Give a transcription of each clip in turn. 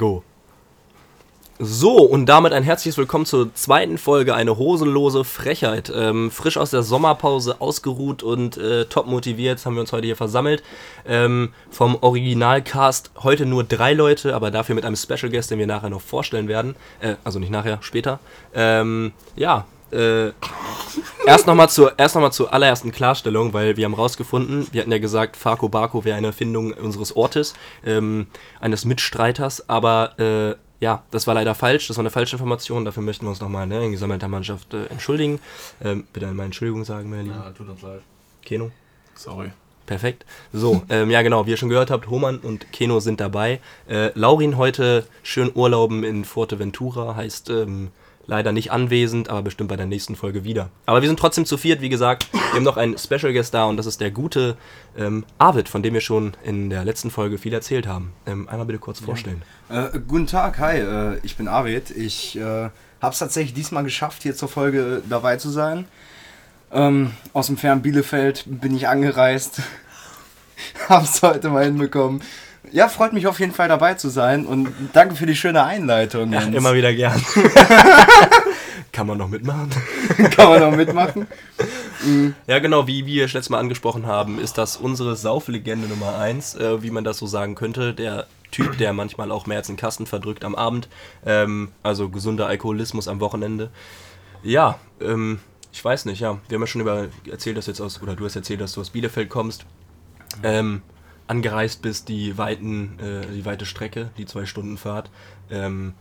Go. So, und damit ein herzliches Willkommen zur zweiten Folge, eine hosenlose Frechheit. Ähm, frisch aus der Sommerpause ausgeruht und äh, top motiviert haben wir uns heute hier versammelt. Ähm, vom Originalcast heute nur drei Leute, aber dafür mit einem Special Guest, den wir nachher noch vorstellen werden. Äh, also nicht nachher, später. Ähm, ja, äh, erst nochmal zur, erst noch mal zur allerersten Klarstellung, weil wir haben rausgefunden, wir hatten ja gesagt, Farko Barko wäre eine Erfindung unseres Ortes, ähm, eines Mitstreiters, aber äh, ja, das war leider falsch, das war eine falsche Information, dafür möchten wir uns nochmal ne, in gesammelter Mannschaft äh, entschuldigen. Ähm, bitte einmal Entschuldigung sagen, meine Lieben. Ja, tut uns leid. Keno? Sorry. Perfekt. So, ähm, ja genau, wie ihr schon gehört habt, Homan und Keno sind dabei. Äh, Laurin heute schön Urlauben in Fuerteventura, heißt ähm, leider nicht anwesend, aber bestimmt bei der nächsten Folge wieder. Aber wir sind trotzdem zu viert, wie gesagt. Wir haben noch einen Special Guest da und das ist der gute ähm, Arvid, von dem wir schon in der letzten Folge viel erzählt haben. Ähm, einmal bitte kurz vorstellen. Äh, guten Tag, hi, äh, ich bin Arvid. Ich äh, habe es tatsächlich diesmal geschafft, hier zur Folge dabei zu sein. Ähm, aus dem fernen Bielefeld bin ich angereist. Hab's heute mal hinbekommen. Ja, freut mich auf jeden Fall dabei zu sein und danke für die schöne Einleitung. Ja, immer wieder gern. Kann man noch mitmachen? Kann man noch mitmachen? Ja, genau, wie wir letztes Mal angesprochen haben, ist das unsere Sauflegende Nummer 1, äh, wie man das so sagen könnte. Der Typ, der manchmal auch mehr als einen Kasten verdrückt am Abend. Ähm, also gesunder Alkoholismus am Wochenende. Ja, ähm, ich weiß nicht, ja. Wir haben ja schon über erzählt, dass jetzt aus, oder du hast erzählt, dass du aus Bielefeld kommst. Ähm, angereist bist, die weiten, äh, die weite Strecke, die zwei Stunden Fahrt. Ähm,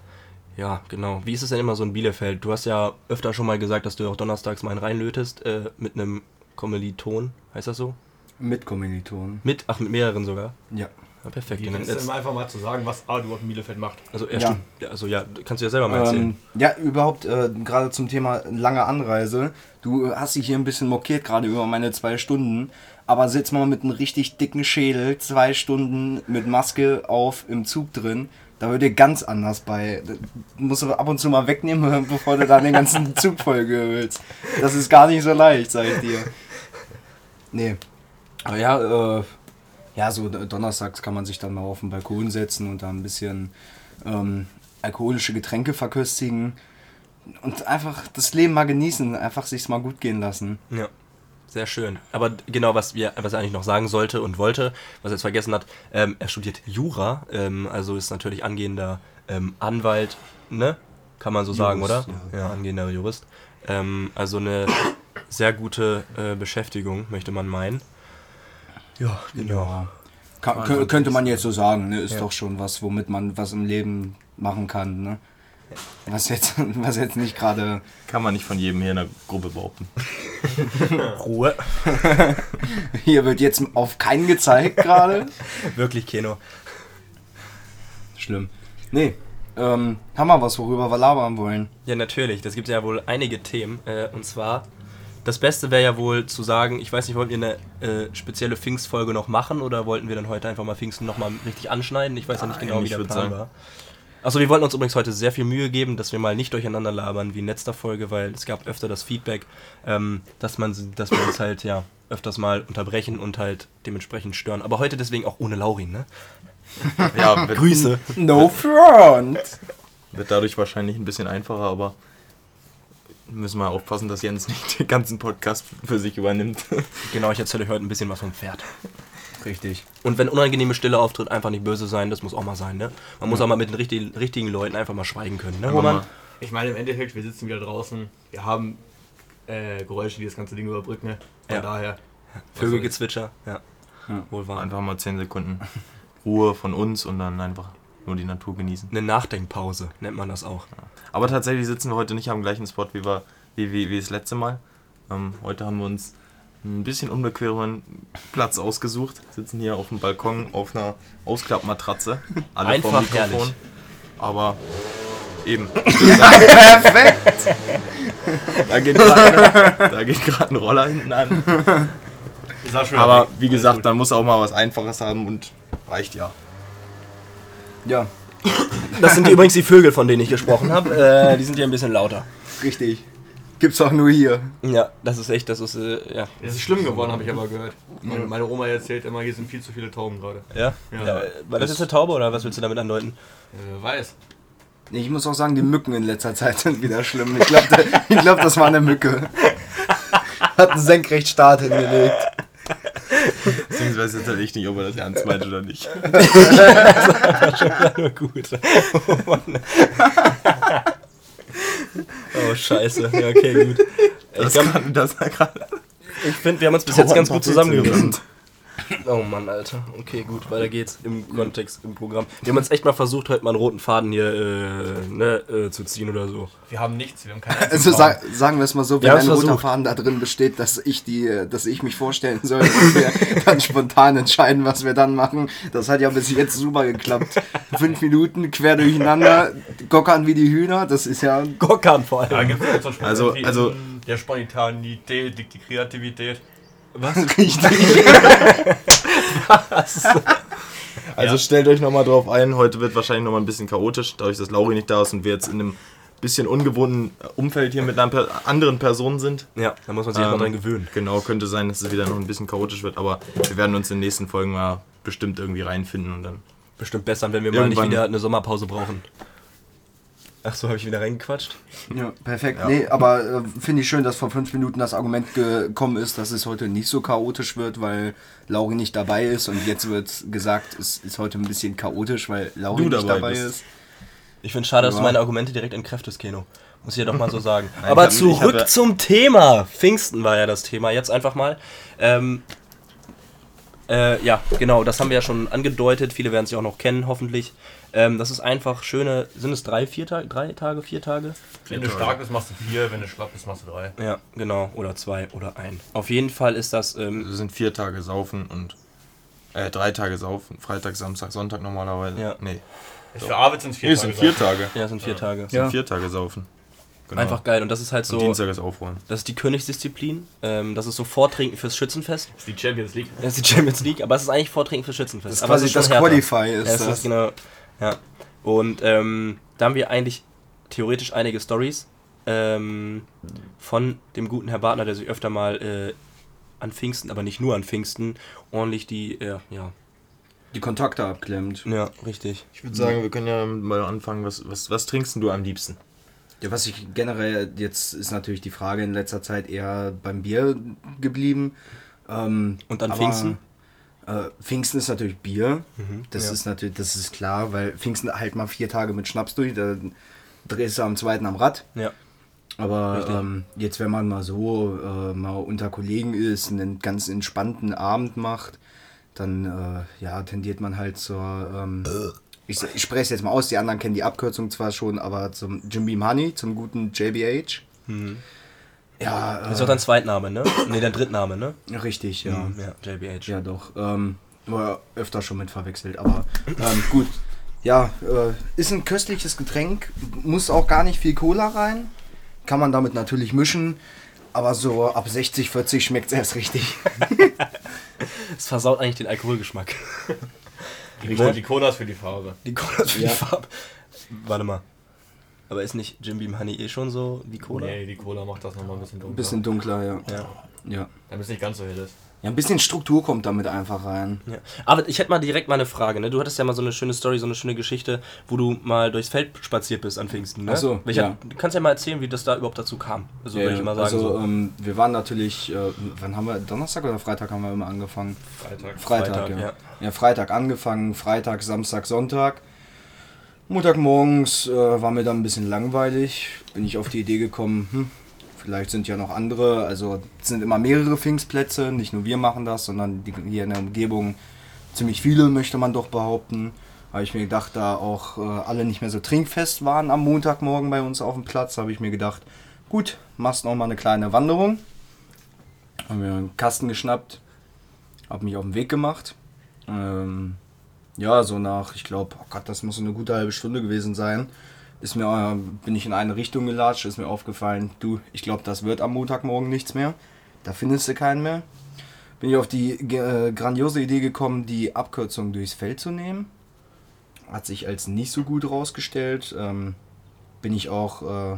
ja, genau. Wie ist es denn immer so in Bielefeld? Du hast ja öfter schon mal gesagt, dass du auch donnerstags mal einen reinlötest äh, mit einem Kommiliton. Heißt das so? Mit Kommilitonen. Mit, ach, mit mehreren sogar. Ja. Ja, perfekt. Wie Dann ist jetzt, einfach mal zu sagen, was Adu auf dem Bielefeld macht? also, ja, Ja. also ja, kannst du ja selber mal erzählen. Ähm, ja, überhaupt äh, gerade zum Thema lange Anreise. Du hast dich hier ein bisschen mokiert gerade über meine zwei Stunden. Aber sitz mal mit einem richtig dicken Schädel, zwei Stunden mit Maske auf im Zug drin. Da wird dir ganz anders bei. Das musst du ab und zu mal wegnehmen, bevor du dann den ganzen Zug vollgehüllst. Das ist gar nicht so leicht, sag ich dir. Nee. Aber ja, äh, ja, so donnerstags kann man sich dann mal auf den Balkon setzen und da ein bisschen ähm, alkoholische Getränke verköstigen und einfach das Leben mal genießen, einfach sich's mal gut gehen lassen. Ja, sehr schön. Aber genau, was wir, was er eigentlich noch sagen sollte und wollte, was er jetzt vergessen hat, ähm, er studiert Jura, ähm, also ist natürlich angehender ähm, Anwalt, ne? Kann man so sagen, oder? Jurist, Ja, angehender Jurist. Ähm, also eine sehr gute äh, Beschäftigung, möchte man meinen. Ja, genau. Ka kö- könnte man jetzt so sagen, ne? ist Ja. doch schon was, womit man was im Leben machen kann. Ne? Was, jetzt, was jetzt nicht gerade. Kann man nicht von jedem hier in der Gruppe behaupten. Ruhe. Hier wird jetzt auf keinen gezeigt gerade. Wirklich, Keno. Schlimm. Nee, ähm, haben wir was, worüber wir labern wollen? Ja, natürlich. Das gibt ja wohl einige Themen. Äh, und zwar, das Beste wäre ja wohl zu sagen, ich weiß nicht, wollten wir eine äh, spezielle Pfingstfolge noch machen oder wollten wir dann heute einfach mal Pfingsten nochmal richtig anschneiden? Ich weiß ja nicht genau, Nein, wie der Plan sagen- war. Achso, wir wollten uns übrigens heute sehr viel Mühe geben, dass wir mal nicht durcheinander labern wie in letzter Folge, weil es gab öfter das Feedback, ähm, dass, man, dass wir uns halt ja öfters mal unterbrechen und halt dementsprechend stören. Aber heute deswegen auch ohne Laurin, ne? Ja, Grüße. No front! wird dadurch wahrscheinlich ein bisschen einfacher, aber müssen wir aufpassen, dass Jens nicht den ganzen Podcast für sich übernimmt. Genau, ich erzähle euch heute ein bisschen was vom Pferd. Richtig. Und wenn unangenehme Stille auftritt, einfach nicht böse sein, das muss auch mal sein, ne? Man muss auch mal mit den richtigen, richtigen Leuten einfach mal schweigen können, ne, Roman? Ich meine, im Endeffekt, wir sitzen wieder draußen. Wir haben äh, Geräusche, die das ganze Ding überbrücken. Ne? Von Ja. daher. Vögelgezwitscher, ja. Ja. Wohl wahr. Einfach mal 10 Sekunden Ruhe von uns und dann einfach nur die Natur genießen. Eine Nachdenkpause nennt man das auch. Aber tatsächlich sitzen wir heute nicht am gleichen Spot wie, wir, wie, wie, wie das letzte Mal. Ähm, heute haben wir uns ein bisschen unbequemeren Platz ausgesucht. Sitzen hier auf dem Balkon auf einer Ausklappmatratze. Alle Einfach vorm Mikrofon. herrlich. Aber eben, Perfekt! da geht gerade da geht gerade ein Roller hinten an. Aber wie gesagt, man muss auch mal was Einfaches haben und reicht ja. Ja, Das sind die, übrigens die Vögel, von denen ich gesprochen habe. Äh, die sind hier ein bisschen lauter. richtig. Gibt's auch nur hier. Ja, das ist echt, das ist, äh, ja. Es ist schlimm geworden, habe ich aber gehört. Meine, meine Oma erzählt immer, hier sind viel zu viele Tauben gerade. Ja? Ja. ja. War das jetzt eine Taube oder was willst du damit andeuten? Äh, weiß. Ich muss auch sagen, die Mücken in letzter Zeit sind wieder schlimm. Ich glaube, ich glaub, das war eine Mücke. Hat einen Senkrechtstart hingelegt. Beziehungsweise jetzt halt echt nicht, ob er das ernst meint oder nicht. Nur gut. Oh, Mann. oh scheiße. Ja, okay, gut. Ich, Das, glaub, kann, das war gerade. ich finde, wir haben uns bis jetzt ganz gut zusammengerissen. Oh Mann, Alter. Okay, gut, weiter geht's im Kontext, im Programm. Wir haben uns echt mal versucht, heute mal einen roten Faden hier äh, ne, äh, zu ziehen oder so. Wir haben nichts, wir haben keine Also sag, sagen wir es mal so, wenn ein roter. Faden da drin besteht, dass ich die, dass ich mich vorstellen soll und wir dann spontan entscheiden, was wir dann machen. Das hat ja bis jetzt super geklappt. Fünf Minuten quer durcheinander, gockern wie die Hühner, das ist ja. Gockern vor Da allem. gibt es so Also- also- der Spontanität, die, die Kreativität. Was? Richtig. Also stellt euch nochmal drauf ein, heute wird wahrscheinlich nochmal ein bisschen chaotisch, dadurch, dass Lauri nicht da ist und wir jetzt in einem bisschen ungewohnten Umfeld hier mit einer anderen Person sind. Ja, da muss man sich Ähm, mal dran gewöhnen. Genau, könnte sein, dass es wieder noch ein bisschen chaotisch wird, aber wir werden uns in den nächsten Folgen mal bestimmt irgendwie reinfinden und dann. Bestimmt besser, wenn wir mal nicht wieder eine Sommerpause brauchen. Ach so, habe ich wieder reingequatscht? Ja, perfekt. Nee, aber äh, finde ich schön, dass vor fünf Minuten das Argument gekommen ist, dass es heute nicht so chaotisch wird, weil Lauri nicht dabei ist. Und jetzt wird gesagt, es ist heute ein bisschen chaotisch, weil Lauri Du nicht dabei dabei bist. ist. Ich finde schade, dass du Ja. meine Argumente direkt entkräftest, Keno. Muss ich ja doch mal so sagen. Nein, Aber hab- zurück ja- zum Thema. Pfingsten war ja das Thema. Jetzt einfach mal. Ähm, äh, ja, genau, das haben wir ja schon angedeutet. Viele werden es ja auch noch kennen, hoffentlich. Ähm, das ist einfach schöne. Sind es drei, vier Tage? Drei Tage, vier Tage? Wenn du stark bist, machst du vier, wenn du schlapp bist, machst du drei. Ja, genau. Oder zwei oder ein. Auf jeden Fall ist das. Ähm, Es sind vier Tage saufen und. Äh, drei Tage saufen. Freitag, Samstag, Sonntag normalerweise. Ja. Nee. Für Arvid sind es vier Nee, es sind vier Tage. ja, es sind vier Tage. Es sind vier Tage saufen. Genau. Einfach geil. Und das ist halt Und so. Dienstag ist aufräumen. Das ist die Königsdisziplin. Ähm, das ist so Vortrinken fürs Schützenfest. Das ist die Champions League. Das ist die Champions League, aber es ist eigentlich Vortrinken fürs Schützenfest. Das ist aber quasi das härter. Qualify ist Ja, das das. ist genau. Ja. Und ähm, da haben wir eigentlich theoretisch einige Stories ähm, von dem guten Herr Bartner, der sich öfter mal äh, an Pfingsten, aber nicht nur an Pfingsten, ordentlich die, äh, ja, Die Kontakte abklemmt. ja, richtig. Ich würde sagen, wir können ja mal anfangen. Was, was, was trinkst denn du am liebsten? Ja, was ich generell, jetzt ist natürlich die Frage in letzter Zeit eher beim Bier geblieben. Ähm, Und an Pfingsten? Äh, Pfingsten ist natürlich Bier. das ja. ist natürlich, das ist klar, weil Pfingsten halt mal vier Tage mit Schnaps durch, da drehst du am zweiten am Rad. Ja. Aber ähm, jetzt, wenn man mal so äh, mal unter Kollegen ist, einen ganz entspannten Abend macht, dann äh, ja, tendiert man halt zur. Ähm, ich, ich spreche es jetzt mal aus, die anderen kennen die Abkürzung zwar schon, aber zum Jim Beam Honey, zum guten JBH. Ja, Das ist auch dein Zweitname, ne? Ne, dein Drittname, ne? äh, richtig, ja. Mhm, Ja, JBH. Ja, doch. Ähm, war öfter schon mit verwechselt, aber ähm, gut. Ja, äh, ist ein köstliches Getränk, muss auch gar nicht viel Cola rein. Kann man damit natürlich mischen, aber so ab 60, 40 schmeckt es erst richtig. Es versaut eigentlich den Alkoholgeschmack. Die, Cola- die Cola ist für die Farbe. Die Cola ist für Ja. die Farbe. Warte mal. Aber ist nicht Jim Beam Honey eh schon so wie Cola? Nee, die Cola macht das nochmal ein bisschen Ein dunkler. bisschen dunkler, ja. Ja. Ja. Damit es nicht ganz so hell ist. Ja, ein bisschen Struktur kommt damit einfach rein. Ja. Aber ich hätte mal direkt mal eine Frage. Ne? Du hattest ja mal so eine schöne Story, so eine schöne Geschichte, wo du mal durchs Feld spaziert bist an Pfingsten. Ne? Ach so, Welcher, ja. Du kannst ja mal erzählen, wie das da überhaupt dazu kam. Also würde ich mal sagen. also, so. ähm, wir waren natürlich, äh, wann haben wir, Donnerstag oder Freitag haben wir immer angefangen? Freitag. Freitag, Freitag, ja. ja. ja. Freitag angefangen, Freitag, Samstag, Sonntag. Montagmorgens äh, war mir dann ein bisschen langweilig. Bin ich auf die Idee gekommen, hm, vielleicht sind ja noch andere. Also es sind immer mehrere Pfingstplätze. Nicht nur wir machen das, sondern die, hier in der Umgebung ziemlich viele, möchte man doch behaupten. Habe ich mir gedacht, da auch äh, alle nicht mehr so trinkfest waren am Montagmorgen bei uns auf dem Platz, habe ich mir gedacht, gut, machst noch mal eine kleine Wanderung. Haben mir einen Kasten geschnappt, habe mich auf den Weg gemacht. Ähm, ja, so nach, ich glaube, oh Gott, das muss so eine gute halbe Stunde gewesen sein. Ist mir, äh, bin ich in eine Richtung gelatscht, ist mir aufgefallen, du, ich glaube, das wird am Montagmorgen nichts mehr. Da findest du keinen mehr. Bin ich auf die äh, grandiose Idee gekommen, die Abkürzung durchs Feld zu nehmen. Hat sich als nicht so gut rausgestellt. Ähm, bin ich auch äh,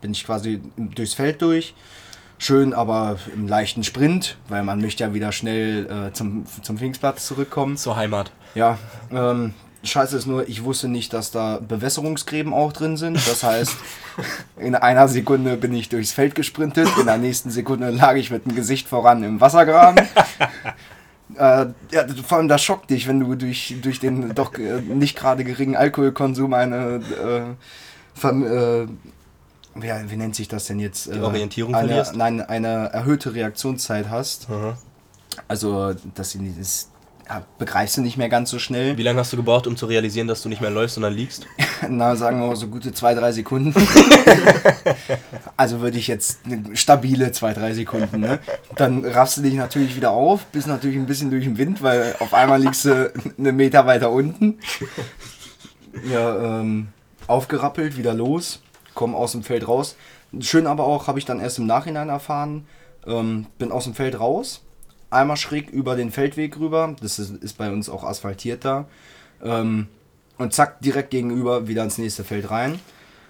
bin ich quasi durchs Feld durch. Schön, aber im leichten Sprint, weil man möchte ja wieder schnell äh, zum, zum Pfingstplatz zurückkommen. Zur Heimat. Ja, ähm, scheiße ist nur, ich wusste nicht, dass da Bewässerungsgräben auch drin sind. Das heißt, in einer Sekunde bin ich durchs Feld gesprintet, in der nächsten Sekunde lag ich mit dem Gesicht voran im Wassergraben. äh, ja, vor allem das schockt dich, wenn du durch, durch den doch äh, nicht gerade geringen Alkoholkonsum eine äh, Verm- äh, ja, wie nennt sich das denn jetzt? Die Orientierung eine, verlierst? Nein, eine erhöhte Reaktionszeit hast. Mhm. Also, dass sie das begreifst du nicht mehr ganz so schnell. Wie lange hast du gebraucht, um zu realisieren, dass du nicht mehr läufst, sondern liegst? Na, sagen wir mal so gute zwei, drei Sekunden. also würde ich jetzt eine stabile zwei, drei Sekunden, ne? Dann raffst du dich natürlich wieder auf, bist natürlich ein bisschen durch den Wind, weil auf einmal liegst du einen Meter weiter unten. Ja, ähm, aufgerappelt, wieder los, komm aus dem Feld raus. Schön aber auch, habe ich dann erst im Nachhinein erfahren, ähm, bin aus dem Feld raus, einmal schräg über den Feldweg rüber, das ist, ist bei uns auch asphaltiert da. Ähm, und zack, direkt gegenüber wieder ins nächste Feld rein.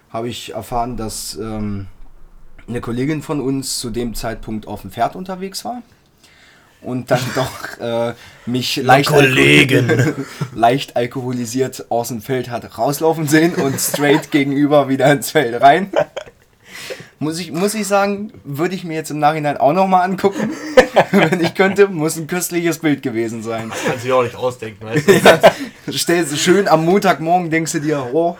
Habe ich erfahren, dass ähm, eine Kollegin von uns zu dem Zeitpunkt auf dem Pferd unterwegs war. Und dann doch äh, mich leicht, Kollegin. leicht alkoholisiert aus dem Feld hat rauslaufen sehen und straight gegenüber wieder ins Feld rein. Muss ich, muss ich sagen, würde ich mir jetzt im Nachhinein auch nochmal angucken. Wenn ich könnte, muss ein köstliches Bild gewesen sein. Das kannst du dir auch nicht ausdenken, weißt du? Stellst du schön am Montagmorgen, denkst du dir, oh,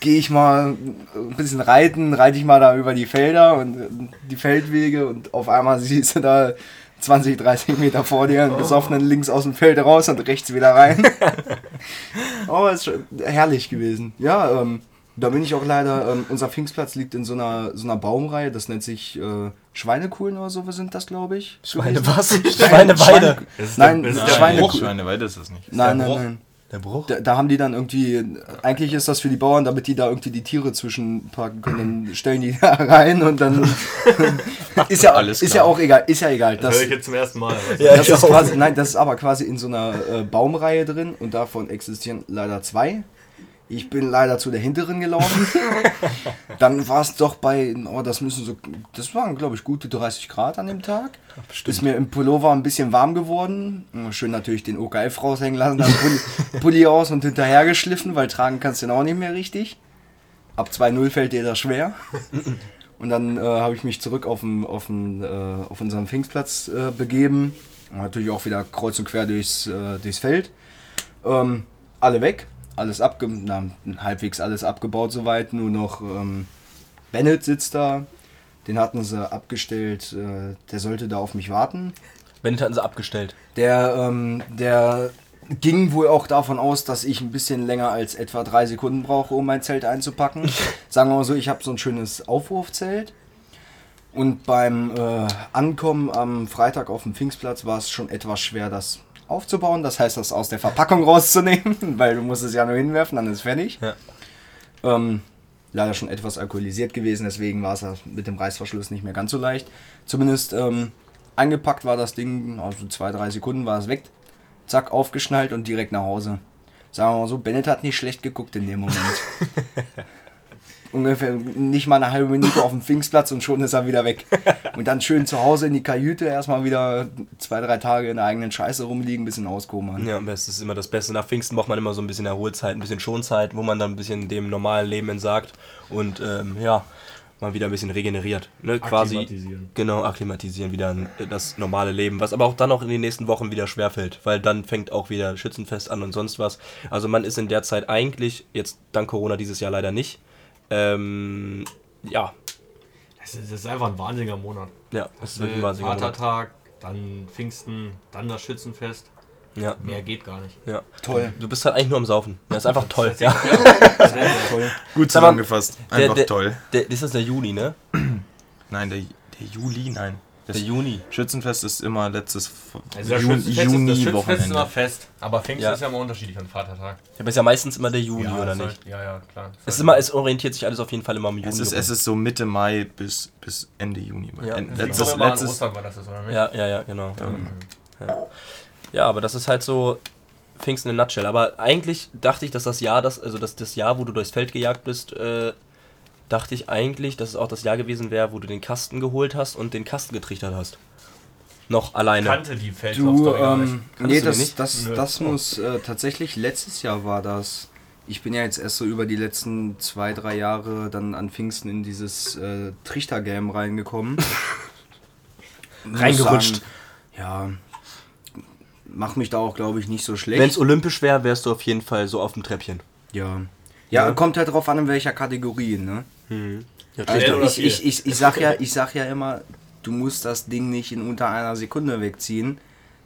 gehe ich mal ein bisschen reiten, reite ich mal da über die Felder und äh, die Feldwege und auf einmal siehst du da 20, 30 Meter vor dir einen besoffenen links aus dem Feld raus und rechts wieder rein. oh, ist schon herrlich gewesen. Ja, ähm, da bin ich auch leider, ähm, unser Pfingstplatz liegt in so einer, so einer Baumreihe, das nennt sich äh, Schweinekuhlen oder so sind das, glaube ich. Schweine was? Schweineweide. Nein, Nein, der Schweine- Bruch. Schweineweide ist das nicht. Nein, nein, nein. Der Bruch? Da, da haben die dann irgendwie, eigentlich ist das für die Bauern, damit die da irgendwie die Tiere zwischenpacken können, dann stellen die da rein und dann ist ja, Alles ist klar. ja auch egal, ist ja egal. Das Das, höre ich jetzt zum ersten Mal. Ja, das ist quasi, nein, das ist aber quasi in so einer äh, Baumreihe drin und davon existieren leider zwei. Ich bin leider zu der hinteren gelaufen. Dann war es doch bei, oh, das müssen so, das waren glaube ich gute 30 Grad an dem Tag. Ist mir im Pullover ein bisschen warm geworden. Schön natürlich den OKF raushängen lassen, dann Pulli, Pulli aus und hinterher geschliffen, weil tragen kannst du den auch nicht mehr richtig. Ab 2-0 fällt dir das schwer. Und dann äh, habe ich mich zurück auf, den, auf, den, äh, auf unseren Pfingstplatz äh, begeben. Und natürlich auch wieder kreuz und quer durchs, äh, durchs Feld. Ähm, alle weg, alles abge na, halbwegs alles abgebaut soweit. Nur noch ähm, Bennett sitzt da. Den hatten sie abgestellt. Äh, der sollte da auf mich warten. Bennett hatten sie abgestellt. Der, ähm, der ging wohl auch davon aus, dass ich ein bisschen länger als etwa drei Sekunden brauche, um mein Zelt einzupacken. Sagen wir mal so, ich habe so ein schönes Aufwurfzelt. Und beim äh, Ankommen am Freitag auf dem Pfingstplatz war es schon etwas schwer, das aufzubauen. Das heißt, das aus der Verpackung rauszunehmen, weil du musst es ja nur hinwerfen, dann ist fertig. Ja. Ähm, leider schon etwas alkoholisiert gewesen, deswegen war es mit dem Reißverschluss nicht mehr ganz so leicht. Zumindest ähm, eingepackt war das Ding, also zwei, drei Sekunden war es weg. Zack, aufgeschnallt und direkt nach Hause. Sagen wir mal so, Bennett hat nicht schlecht geguckt in dem Moment. Ungefähr nicht mal eine halbe Minute auf dem Pfingstplatz und schon ist er wieder weg. Und dann schön zu Hause in die Kajüte, erstmal wieder zwei, drei Tage in der eigenen Scheiße rumliegen, bisschen auskommern. Ja, das ist immer das Beste. Nach Pfingsten braucht man immer so ein bisschen Erholzeit, ein bisschen Schonzeit, wo man dann ein bisschen dem normalen Leben entsagt und ähm, ja, mal wieder ein bisschen regeneriert. Ne? Quasi, Akklimatisieren. genau, akklimatisieren wieder in das normale Leben, was aber auch dann auch in den nächsten Wochen wieder schwerfällt, weil dann fängt auch wieder Schützenfest an und sonst was. Also man ist in der Zeit eigentlich, jetzt dank Corona dieses Jahr leider nicht, ähm, ja, Das ist, das ist einfach ein wahnsinniger Monat. ja, das ist wirklich ein Äh, wahnsinniger Monat. Vatertag, dann Pfingsten, dann das Schützenfest. Ja, Mehr geht gar nicht. ja. Toll. Du bist halt eigentlich nur am Saufen. Das ist einfach toll. Ja. Toll. Gut zusammengefasst. Einfach der, toll. Der, ist das der Juni, ne? Nein, der, der Juli, nein. Das Der Juni. Schützenfest ist immer letztes Also Jun- Schützenfest ist, das Schützenfest ist immer Juni-Wochenende. fest. Aber Pfingsten Ja. ist ja immer unterschiedlich an Vatertag. Ja, aber ist ja meistens immer der Juni, oder soll- nicht? Ja, ja, klar. Es, ist immer, es orientiert sich alles auf jeden Fall immer am Juni. Es ist, es ist so Mitte Mai bis, bis Ende Juni. Ja. En- Das Letztes, letztes, Ostern war das, oder nicht? ja, ja, ja, genau. Ja. ja, aber das ist halt so Pfingsten in a nutshell. Aber eigentlich dachte ich, dass das Jahr, das, also dass das Jahr, wo du durchs Feld gejagt bist, äh, dachte ich eigentlich, dass es auch das Jahr gewesen wäre, wo du den Kasten geholt hast und den Kasten getrichtert hast. Noch alleine. kannte die Du, ähm, Kanntest nee, das, nicht? das, Nö. das muss äh, tatsächlich letztes Jahr war das. Ich bin ja jetzt erst so über die letzten zwei, drei Jahre dann an Pfingsten in dieses äh, Trichter-Game reingekommen. Muss Reingerutscht. Sagen, ja, mach mich da auch, glaube ich, nicht so schlecht. Wenn es olympisch wäre, wärst du auf jeden Fall so auf dem Treppchen. ja. ja, Ja. kommt halt drauf an, in welcher Kategorie, ne? Ja, Schnell Also ich, ich, ich, ich, sag ja, ich sag ja immer, du musst das Ding nicht in unter einer Sekunde wegziehen.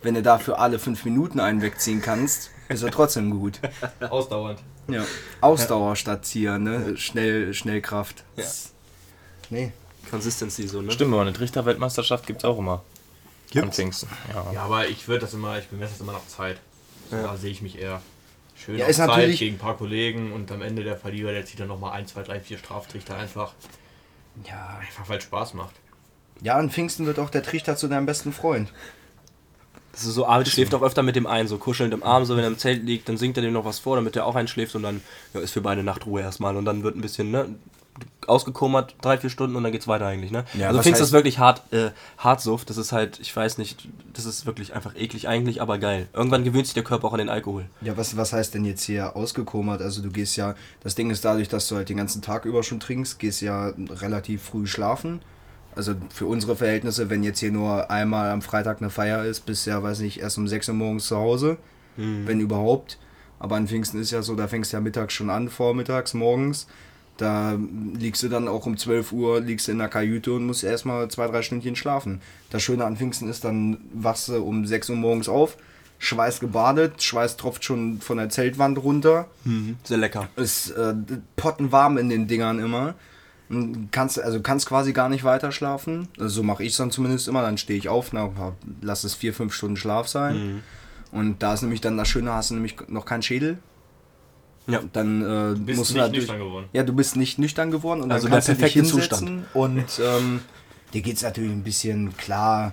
Wenn du dafür alle fünf Minuten einen wegziehen kannst, ist er trotzdem gut. Ausdauernd. Ja. Ausdauer statt Zier, ne? Schnell, Schnellkraft. Ja. Nee. Consistency so, ne? Stimmt, aber eine Trichter-Weltmeisterschaft gibt es auch immer. Gibt's? Pfingsten. Ja. Ja, aber ich würde das immer, ich bemesse das immer nach Zeit. So, Ja. Da sehe ich mich eher. Schön Ja, ist Zeit natürlich- gegen ein paar Kollegen und am Ende der Verlierer, der zieht dann nochmal 1, 2, 3, 4 Straftrichter einfach. Ja. Einfach weil es Spaß macht. Ja, an Pfingsten wird auch der Trichter zu deinem besten Freund. Das ist so, Arvid schläft auch öfter mit dem ein, so kuschelnd im Arm, so wenn er im Zelt liegt, dann singt er dem noch was vor, damit er auch einschläft und dann ja, ist für beide Nachtruhe erstmal und dann wird ein bisschen, ne, ausgekommert, drei, vier Stunden und dann geht's weiter eigentlich, ne? Ja, also du heißt- das wirklich hart, äh, Hartsuft, das ist halt, ich weiß nicht, das ist wirklich einfach eklig eigentlich, aber geil. Irgendwann gewöhnt sich der Körper auch an den Alkohol. Ja, was, was heißt denn jetzt hier ausgekommert? Also du gehst ja, das Ding ist dadurch, dass du halt den ganzen Tag über schon trinkst, gehst ja relativ früh schlafen. Also für unsere Verhältnisse, wenn jetzt hier nur einmal am Freitag eine Feier ist, bist ja, weiß nicht, erst um 6 Uhr morgens zu Hause, wenn überhaupt. Aber an Pfingsten ist ja so, da fängst du ja mittags schon an, vormittags, morgens. Da liegst du dann auch um 12 Uhr, liegst du in der Kajüte und musst erstmal zwei, drei Stündchen schlafen. Das Schöne an Pfingsten ist, dann wachst du um 6 Uhr morgens auf, Schweiß gebadet, Schweiß tropft schon von der Zeltwand runter. Sehr lecker. Ist äh, pottenwarm in den Dingern immer. Und Kannst, also kannst quasi gar nicht weiter schlafen. Also so mache ich es dann zumindest immer. Dann stehe ich auf, na, lass es vier, fünf Stunden Schlaf sein. Und da ist nämlich dann das Schöne, hast du nämlich noch keinen Schädel. Ja. Dann äh, Bist musst du nicht natürlich. nüchtern geworden. Ja, du bist nicht nüchtern geworden und Also dann kannst der du dich perfekte hinsetzen und ähm, dir geht es natürlich ein bisschen klar,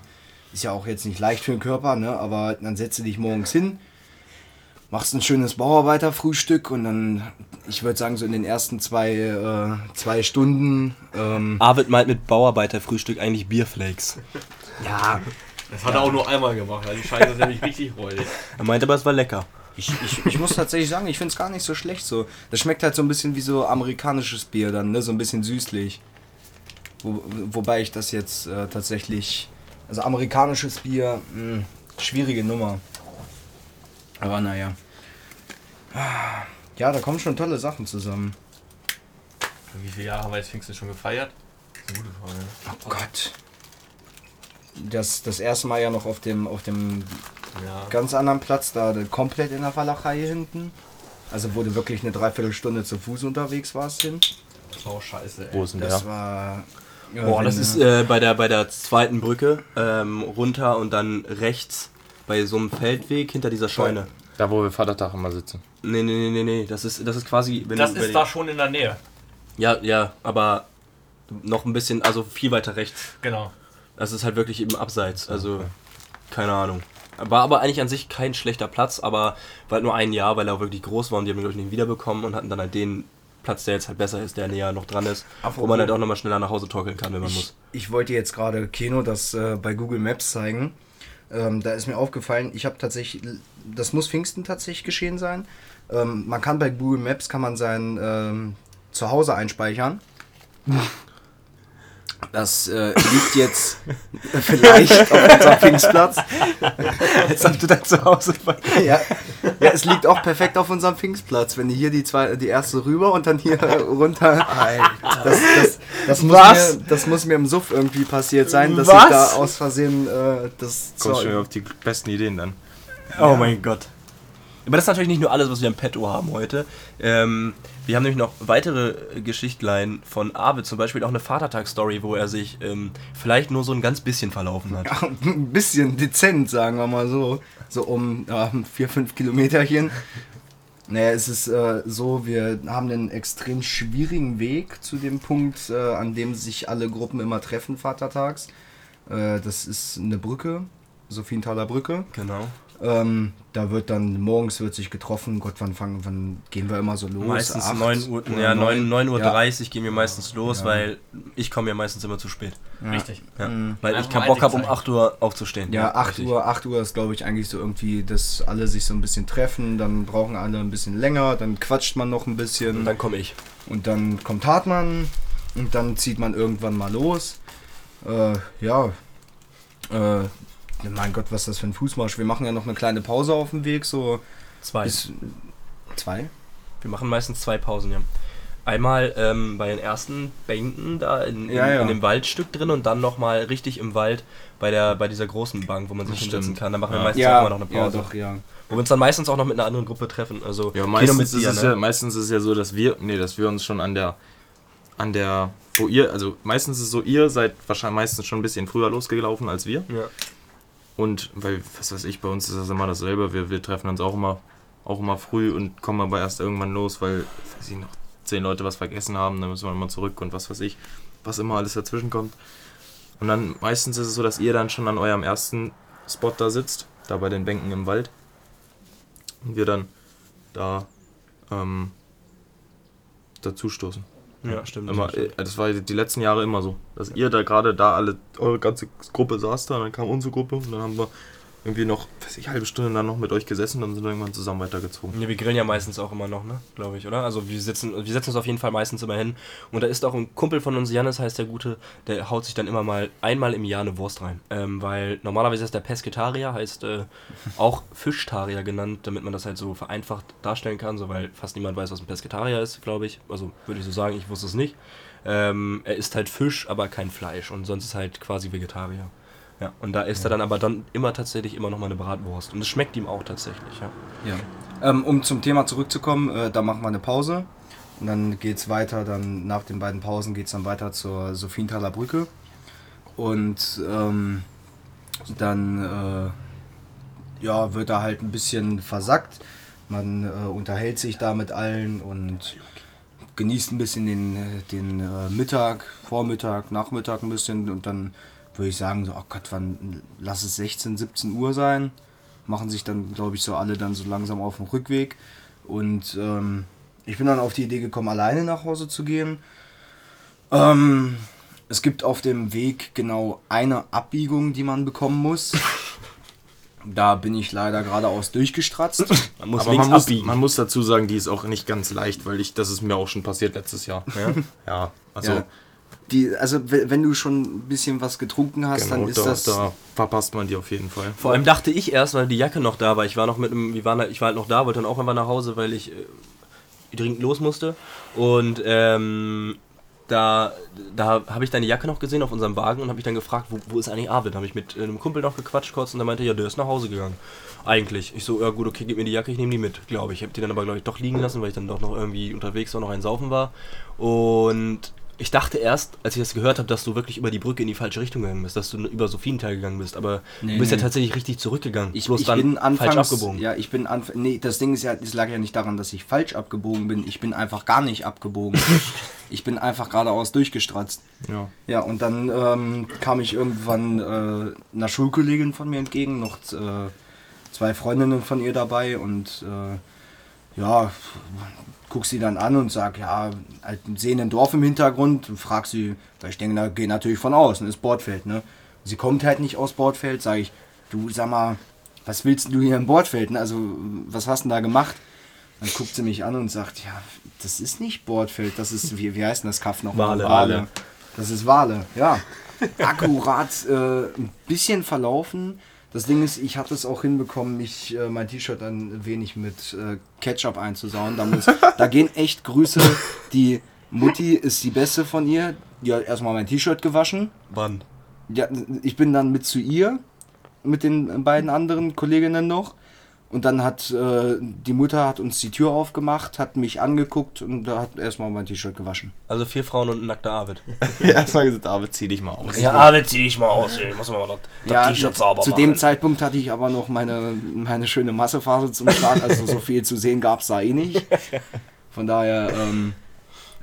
ist ja auch jetzt nicht leicht für den Körper, ne? aber dann setzt du dich morgens hin, machst ein schönes Bauarbeiterfrühstück und dann, ich würde sagen, so in den ersten zwei, äh, zwei Stunden, ähm, Arvid meint mit Bauarbeiterfrühstück eigentlich Bierflakes. ja, Das hat er auch nur einmal gemacht. Also die Scheiße ist nämlich richtig räudig. Er meint aber, es war lecker. Ich, ich, ich muss tatsächlich sagen, ich finde es gar nicht so schlecht so. Das schmeckt halt so ein bisschen wie so amerikanisches Bier dann, ne? so ein bisschen süßlich. Wo, wobei ich das jetzt äh, tatsächlich, also amerikanisches Bier, mh, schwierige Nummer. Aber naja. Ja, da kommen schon tolle Sachen zusammen. Wie viele Jahre haben wir jetzt Pfingsten schon gefeiert? Das ist eine gute Frage. ne? Oh Gott. Das, das erste Mal ja noch auf dem, auf dem Ja. ganz anderen Platz, da komplett in der Walachei hinten. Also wo du wirklich eine Dreiviertelstunde zu Fuß unterwegs warst hin. Das war auch scheiße, ey. Wo ist denn Das der? war. ja, Boah, das ist äh, bei, der, bei der zweiten Brücke ähm, runter und dann rechts bei so einem Feldweg hinter dieser Scheune. Da, wo wir Vatertag immer sitzen. Nee, nee, nee, nee, nee. Das ist, das ist quasi. Wenn Das ist da schon in der Nähe. Ja, ja, aber noch ein bisschen, also viel weiter rechts. Genau. Das ist halt wirklich im Abseits. Also, keine Ahnung. War aber eigentlich an sich kein schlechter Platz, aber war halt nur ein Jahr, weil er auch wirklich groß war und die haben ihn, glaube ich, nicht wiederbekommen und hatten dann halt den Platz, der jetzt halt besser ist, der näher noch dran ist, wo Apropos- man halt auch nochmal schneller nach Hause torkeln kann, wenn man muss. Ich, ich wollte jetzt gerade Keno das äh, bei Google Maps zeigen. Ähm, da ist mir aufgefallen, ich habe tatsächlich, das muss Pfingsten tatsächlich geschehen sein. Ähm, man kann bei Google Maps kann man sein ähm, Zuhause einspeichern. Das äh, liegt jetzt vielleicht auf unserem Pfingstplatz. Jetzt hast du dein Zuhause Ja, ja, es liegt auch perfekt auf unserem Pfingstplatz. Wenn die hier die zwei, die erste rüber und dann hier runter. Das, das, das, muss Was? Mir, das muss mir im Suff irgendwie passiert sein, dass Was? ich da aus Versehen äh, das Kommst schon auf die besten Ideen dann. Oh mein Gott. Aber das ist natürlich nicht nur alles, was wir im Petto haben heute. Ähm, wir haben nämlich noch weitere Geschichtlein von Arvid, zum Beispiel auch eine Vatertagsstory, wo er sich ähm, vielleicht nur so ein ganz bisschen verlaufen hat. ein bisschen dezent, sagen wir mal so. So um ja, vier, fünf Kilometerchen. Naja, es ist äh, so, wir haben einen extrem schwierigen Weg zu dem Punkt, äh, an dem sich alle Gruppen immer treffen, Vatertags. Äh, das ist eine Brücke, Sophienthaler Brücke. Genau. Ähm, da wird dann morgens wird sich getroffen. Gott, wann fangen, wann gehen wir immer so los? Meistens Acht 9 Uhr, ja, 9, 9 Uhr Ja. 30 gehen wir meistens los, Ja. weil ich komme ja meistens immer zu spät. Richtig. Ja. Mhm. Weil ich keinen Bock habe, um einzig 8 Uhr aufzustehen. Ja, 8 richtig. Uhr, 8 Uhr ist glaube ich eigentlich so irgendwie, dass alle sich so ein bisschen treffen, dann brauchen alle ein bisschen länger, dann quatscht man noch ein bisschen Und dann komme ich. und dann kommt Hartmann und dann zieht man irgendwann mal los. Äh, ja, äh, mein Gott, was ist das für ein Fußmarsch? Wir machen ja noch eine kleine Pause auf dem Weg, so Zwei. bis zwei. Wir machen meistens zwei Pausen, ja. Einmal ähm, bei den ersten Bänken da in, in, Ja, ja. in dem Waldstück drin und dann nochmal richtig im Wald bei, der, bei dieser großen Bank, wo man sich hinsetzen kann. Da machen wir Ja. meistens auch immer noch eine ja, Pause. doch, ja. Wo wir uns dann meistens auch noch mit einer anderen Gruppe treffen. Also Ja, meistens, mit ist dir, es ne? ja, meistens ist es ja so, dass wir, nee, dass wir uns schon an der, an der, wo ihr, also meistens ist es so, ihr seid wahrscheinlich meistens schon ein bisschen früher losgelaufen als wir. Ja. Und weil, was weiß ich, bei uns ist das immer dasselbe. Wir, wir treffen uns auch immer, auch immer früh und kommen aber erst irgendwann los, weil, weiß ich noch, zehn Leute was vergessen haben, dann müssen wir immer zurück und was weiß ich, was immer alles dazwischen kommt. Und dann meistens ist es so, dass ihr dann schon an eurem ersten Spot da sitzt, da bei den Bänken im Wald. Und wir dann da ähm, dazu stoßen. Ja, stimmt. Immer, äh, das war die letzten Jahre immer so, dass ihr da gerade da alle, eure ganze Gruppe saß da, und dann kam unsere Gruppe und dann haben wir irgendwie noch, weiß ich, halbe Stunde dann noch mit euch gesessen und sind irgendwann zusammen weitergezogen. Ne, wir grillen ja meistens auch immer noch, ne? Glaube ich, oder? Also wir sitzen, wir setzen uns auf jeden Fall meistens immer hin. Und da ist auch ein Kumpel von uns, Janis heißt der Gute, der haut sich dann immer mal einmal im Jahr eine Wurst rein. Ähm, weil normalerweise ist der Pesketarier, heißt äh, auch Fischtarier genannt, damit man das halt so vereinfacht darstellen kann, so weil fast niemand weiß, was ein Pesketarier ist, glaube ich. Also würde ich so sagen, ich wusste es nicht. Ähm, er isst halt Fisch, aber kein Fleisch und sonst ist halt quasi Vegetarier. Ja, und da isst er dann aber dann immer tatsächlich immer noch mal eine Bratwurst. Und es schmeckt ihm auch tatsächlich, ja. Ja. Ähm, um zum Thema zurückzukommen, äh, da machen wir eine Pause und dann geht es weiter, dann nach den beiden Pausen geht es dann weiter zur Sophienthaler Brücke und ähm, dann äh, ja, wird da halt ein bisschen versackt. Man äh, unterhält sich da mit allen und genießt ein bisschen den, äh, den äh, Mittag, Vormittag, Nachmittag ein bisschen und dann würde ich sagen, so, oh Gott, wann lass es 16, 17 Uhr sein. Machen sich dann, glaube ich, so alle dann so langsam auf den Rückweg. Und ähm, ich bin dann auf die Idee gekommen, alleine nach Hause zu gehen. Ähm, es gibt auf dem Weg genau eine Abbiegung, die man bekommen muss. Da bin ich leider geradeaus durchgestratzt. Man muss Aber links man muss, abbiegen. man muss dazu sagen, die ist auch nicht ganz leicht, weil ich, das ist mir auch schon passiert letztes Jahr. ja? Ja, also Ja. Die, also we- wenn du schon ein bisschen was getrunken hast, genau, dann ist da, das... da verpasst man die auf jeden Fall. Vor allem dachte ich erst, weil die Jacke noch da war. Ich war noch mit einem, wir waren, halt- ich war halt noch da, wollte dann auch einfach nach Hause, weil ich äh, dringend los musste. Und ähm, da, da habe ich deine Jacke noch gesehen auf unserem Wagen und habe mich dann gefragt, wo, wo ist eigentlich Arvid? Habe ich mit äh, einem Kumpel noch gequatscht kurz und der meinte, ja, der ist nach Hause gegangen. Eigentlich. Ich so, ja gut, okay, gib mir die Jacke, ich nehme die mit, glaube ich. Ich habe die dann aber, glaube ich, doch liegen lassen, weil ich dann doch noch irgendwie unterwegs war, noch ein Saufen war. Und ich dachte erst, als ich das gehört habe, dass du wirklich über die Brücke in die falsche Richtung gegangen bist, dass du über Sophienthal gegangen bist, aber Nee, du bist ja nee. tatsächlich richtig zurückgegangen. Ich, bloß ich dann bin anfangs, falsch abgebogen. Ja, ich bin anf nee, das Ding ist ja, es lag ja nicht daran, dass ich falsch abgebogen bin. Ich bin einfach gar nicht abgebogen. ich bin einfach geradeaus durchgestratzt. Ja. Ja, und dann ähm, kam ich irgendwann äh, einer Schulkollegin von mir entgegen, noch äh, zwei Freundinnen von ihr dabei und äh, ja, guck sie dann an und sag, ja, halt sehen ein Dorf im Hintergrund und frag sie, weil ich denke, da geht natürlich von außen, ist Bordfeld, ne? Sie kommt halt nicht aus Bordfeld, sage ich, du sag mal, was willst du hier im Bordfeld? Ne? Also, was hast du denn da gemacht? Dann guckt sie mich an und sagt, ja, das ist nicht Bordfeld, das ist, wie, wie heißt denn das Kaff noch? Wale. Wale. Das ist Wale, ja. Akkurat äh, ein bisschen verlaufen. Das Ding ist, ich hatte es auch hinbekommen, mich äh, mein T-Shirt ein wenig mit äh, Ketchup einzusauen. Da, muss, da gehen echt Grüße. Die Mutti ist die beste von ihr. Die hat erstmal mein T-Shirt gewaschen. Wann? Ja, ich bin dann mit zu ihr, mit den beiden anderen Kolleginnen noch. Und dann hat äh, die Mutter hat uns die Tür aufgemacht, hat mich angeguckt und da hat erstmal mein T-Shirt gewaschen. Also vier Frauen und ein nackter Arvid. Erstmal gesagt, David, zieh dich mal aus. Ja, Arvid, zieh dich mal aus, ey. Muss man mal das, das Ja, T-Shirt sauber zu machen. dem Zeitpunkt hatte ich aber noch meine, meine schöne Massephase zum Start, also so viel zu sehen gab es da eh nicht. Von daher, ähm,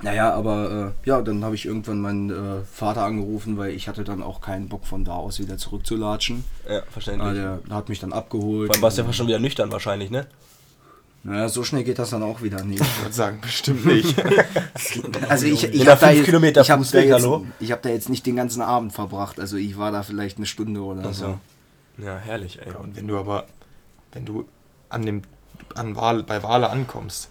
Naja, aber äh, ja, dann habe ich irgendwann meinen äh, Vater angerufen, weil ich hatte dann auch keinen Bock von da aus wieder zurückzulatschen. Ja, verständlich. Ah, der hat mich dann abgeholt. Vor allem warst du ja fast schon wieder nüchtern wahrscheinlich, ne? Naja, so schnell geht das dann auch wieder nicht. Ich würde sagen, bestimmt nicht. Also ich, ich habe da, fünf jetzt- Kilometer ich hab da, jetzt- ich hab da jetzt nicht den ganzen Abend verbracht. Also ich war da vielleicht eine Stunde oder Ach so. so. Ja, herrlich, ey. Ja, und wenn du aber, wenn du an dem, an Wale, bei Wale ankommst,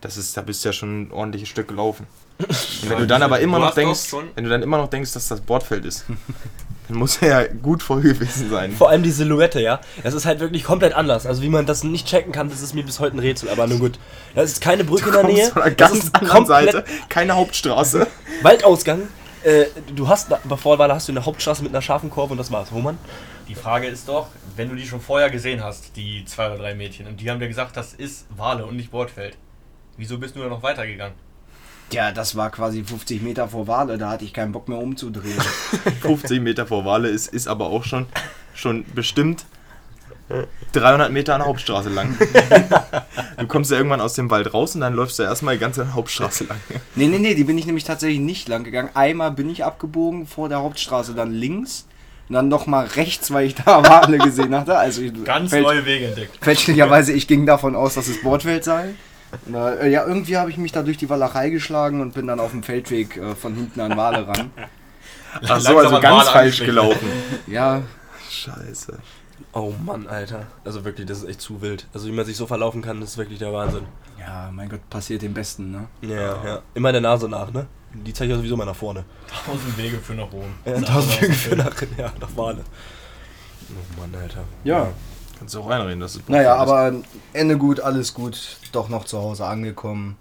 das ist, da bist du ja schon ein ordentliches Stück gelaufen. Und wenn du dann aber immer noch denkst, schon- wenn du dann immer noch denkst, dass das Bordfeld ist, dann muss er ja gut voll gewesen sein. Vor allem die Silhouette, ja. Das ist halt wirklich komplett anders. Also wie man das nicht checken kann, das ist mir bis heute ein Rätsel. Aber nun gut. Das ist keine Brücke in der Nähe. Von einer Das ganz ist anderen Seite, keine Hauptstraße. Waldausgang. Äh, du hast, bevor Walle hast du eine Hauptstraße mit einer scharfen Kurve und das war's. Hohmann? Die Frage ist doch, wenn du die schon vorher gesehen hast, die zwei oder drei Mädchen, und die haben dir gesagt, das ist Wale und nicht Bordfeld. Wieso bist du da noch weitergegangen? Ja, das war quasi 50 Meter vor Wale, da hatte ich keinen Bock mehr umzudrehen. 50 Meter vor Wale ist, ist aber auch schon, schon bestimmt 300 Meter an der Hauptstraße lang. Du kommst ja irgendwann aus dem Wald raus und dann läufst du erstmal die ganze Hauptstraße lang. nee, nee, nee, die bin ich nämlich tatsächlich nicht lang gegangen. Einmal bin ich abgebogen vor der Hauptstraße, dann links. Und dann nochmal rechts, weil ich da Wale gesehen hatte. Also ich, Ganz fälsch- neue Wege entdeckt. Fälschlicherweise, ich ging davon aus, dass es Bordfeld sei. Na, äh, ja, irgendwie habe ich mich da durch die Walachei geschlagen und bin dann auf dem Feldweg äh, von hinten an Wale ran. Ach so, also an ganz Wale falsch gelaufen. Ja, Scheiße. Oh Mann, Alter. Also wirklich, das ist echt zu wild. Also wie man sich so verlaufen kann, das ist wirklich der Wahnsinn. ja, mein Gott, passiert dem Besten, ne? Ja, ja. Immer der Nase nach, ne? Die zeige ich sowieso mal nach vorne. Tausend Wege für nach oben. Ja, tausend Wege für nach, ja, nach Wale. Oh Mann, Alter. Ja. Kannst du auch reinreden, dass es Naja, Bordfeld aber Ende gut, alles gut. Doch noch zu Hause angekommen.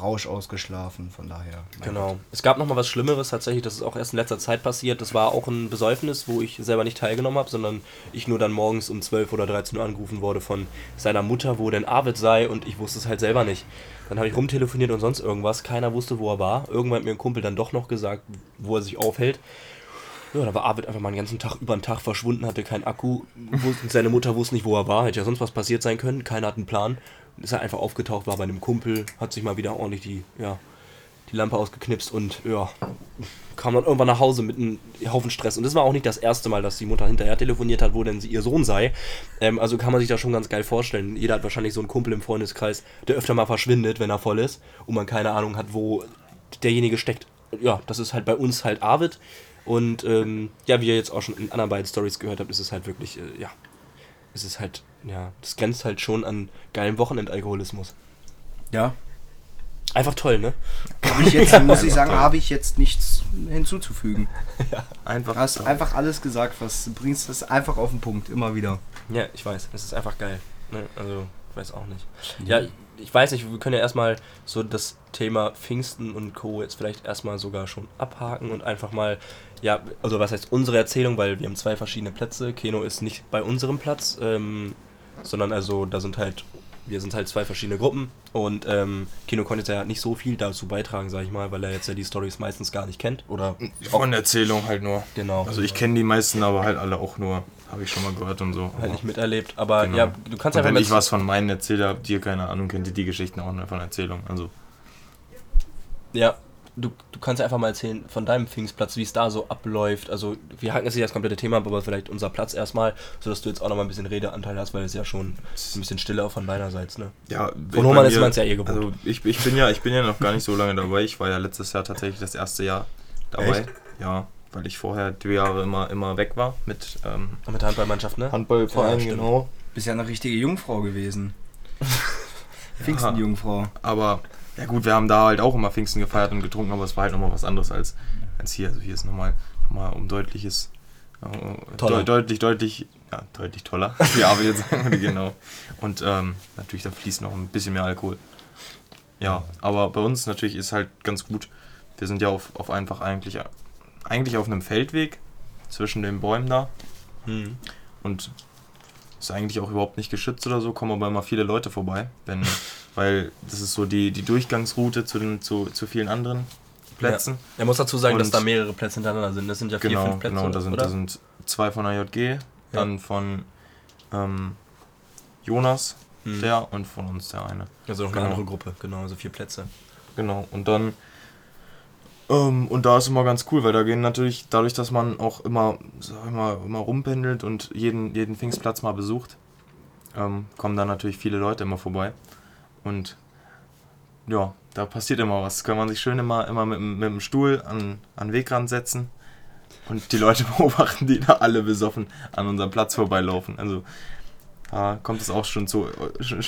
Rausch ausgeschlafen, von daher. Genau. Es gab noch mal was Schlimmeres tatsächlich, das ist auch erst in letzter Zeit passiert. Das war auch ein Besäufnis, wo ich selber nicht teilgenommen habe, sondern ich nur dann morgens um 12 oder 13 Uhr angerufen wurde von seiner Mutter, wo denn Arvid sei und ich wusste es halt selber nicht. Dann habe ich rumtelefoniert und sonst irgendwas. Keiner wusste, wo er war. Irgendwann hat mir ein Kumpel dann doch noch gesagt, wo er sich aufhält. Ja, da war Arvid einfach mal den ganzen Tag über den Tag verschwunden, hatte keinen Akku. Wusste, seine Mutter wusste nicht, wo er war. Hätte ja sonst was passiert sein können. Keiner hat einen Plan. Ist er einfach aufgetaucht, war bei einem Kumpel, hat sich mal wieder ordentlich die, ja, die Lampe ausgeknipst und ja, kam dann irgendwann nach Hause mit einem Haufen Stress. Und das war auch nicht das erste Mal, dass die Mutter hinterher telefoniert hat, wo denn sie ihr Sohn sei. Ähm, also kann man sich das schon ganz geil vorstellen. Jeder hat wahrscheinlich so einen Kumpel im Freundeskreis, der öfter mal verschwindet, wenn er voll ist und man keine Ahnung hat, wo derjenige steckt. Ja, das ist halt bei uns halt Arvid. Und ähm, ja, wie ihr jetzt auch schon in anderen beiden Stories gehört habt, ist es halt wirklich, äh, ja, es ist halt, ja, das grenzt halt schon an geilen Wochenendalkoholismus. Ja. Einfach toll, ne? Hab ich jetzt, muss ich sagen, habe ich jetzt nichts hinzuzufügen. Einfach. Du hast einfach alles gesagt, was du bringst, das einfach auf den Punkt, immer wieder. Ja, ich weiß. Es ist einfach geil. Ne? Also, ich weiß auch nicht. Ja, ich weiß nicht, wir können ja erstmal so das Thema Pfingsten und Co. jetzt vielleicht erstmal sogar schon abhaken und einfach mal, ja, also was heißt unsere Erzählung, weil wir haben zwei verschiedene Plätze. Keno ist nicht bei unserem Platz, ähm, sondern also da sind halt, wir sind halt zwei verschiedene Gruppen und ähm, Keno konnte jetzt ja nicht so viel dazu beitragen, sag ich mal, weil er jetzt ja die Stories meistens gar nicht kennt. Oder Von Erzählung halt nur. genau. Also ich kenne die meisten, aber halt alle auch nur. Habe ich schon mal gehört und so. halt nicht miterlebt. Aber Genau. ja, du kannst Und einfach wenn ich was von meinen erzähle, habt ihr keine Ahnung, kennt ihr die Geschichten auch nur von Erzählung. Also Ja, du, du kannst einfach mal erzählen von deinem Pfingstplatz, wie es da so abläuft. Also, wir hacken jetzt nicht das komplette Thema, ab, aber vielleicht unser Platz erstmal, sodass du jetzt auch noch mal ein bisschen Redeanteil hast, weil es ja schon ein bisschen stiller von deinerseits, ne? ja, Von Hohmann ist man's ja eh gewohnt. Also ich, ich bin ja, ich bin ja noch gar nicht so lange dabei. Ich war ja letztes Jahr tatsächlich das erste Jahr dabei. Echt? Ja, weil ich vorher die Jahre immer, immer weg war mit ähm, mit der Handballmannschaft, ne? Handballverein, Ja, stimmt. genau. Bist ja eine richtige Jungfrau gewesen. Pfingstenjungfrau. Aber ja gut, wir haben da halt auch immer Pfingsten gefeiert und getrunken, aber es war halt nochmal was anderes als, als hier. Also hier ist nochmal noch mal um deutliches, äh, Toller. deut- deutlich, deutlich, ja, deutlich toller, wie Arvid jetzt sagen würde, genau. Und ähm, natürlich, da fließt noch ein bisschen mehr Alkohol. Ja, aber bei uns natürlich ist halt ganz gut, wir sind ja auf, auf einfach eigentlich, eigentlich auf einem Feldweg zwischen den Bäumen da Mhm. und ist eigentlich auch überhaupt nicht geschützt oder so, kommen aber immer viele Leute vorbei, wenn, weil das ist so die, die Durchgangsroute zu, den, zu, zu vielen anderen Plätzen. Ja. Er muss dazu sagen, dass Und- da mehrere Plätze hintereinander sind. Das sind ja vier, Genau, fünf Plätze, genau, da sind, da sind zwei von der JG, dann von ähm, Jonas, Mhm. der und von uns der eine. also noch genau. eine andere Gruppe, genau, also vier Plätze. Genau, und dann. Ähm, und da ist immer ganz cool, weil da gehen natürlich, dadurch, dass man auch immer, sag ich mal, immer rumpendelt und jeden, jeden Pfingstplatz mal besucht, ähm, kommen da natürlich viele Leute immer vorbei. Und ja, da passiert immer was. Kann man sich schön immer, immer mit, mit dem Stuhl an, an den Wegrand setzen und die Leute beobachten, die da alle besoffen an unserem Platz vorbeilaufen. Also da kommt es auch schon zu,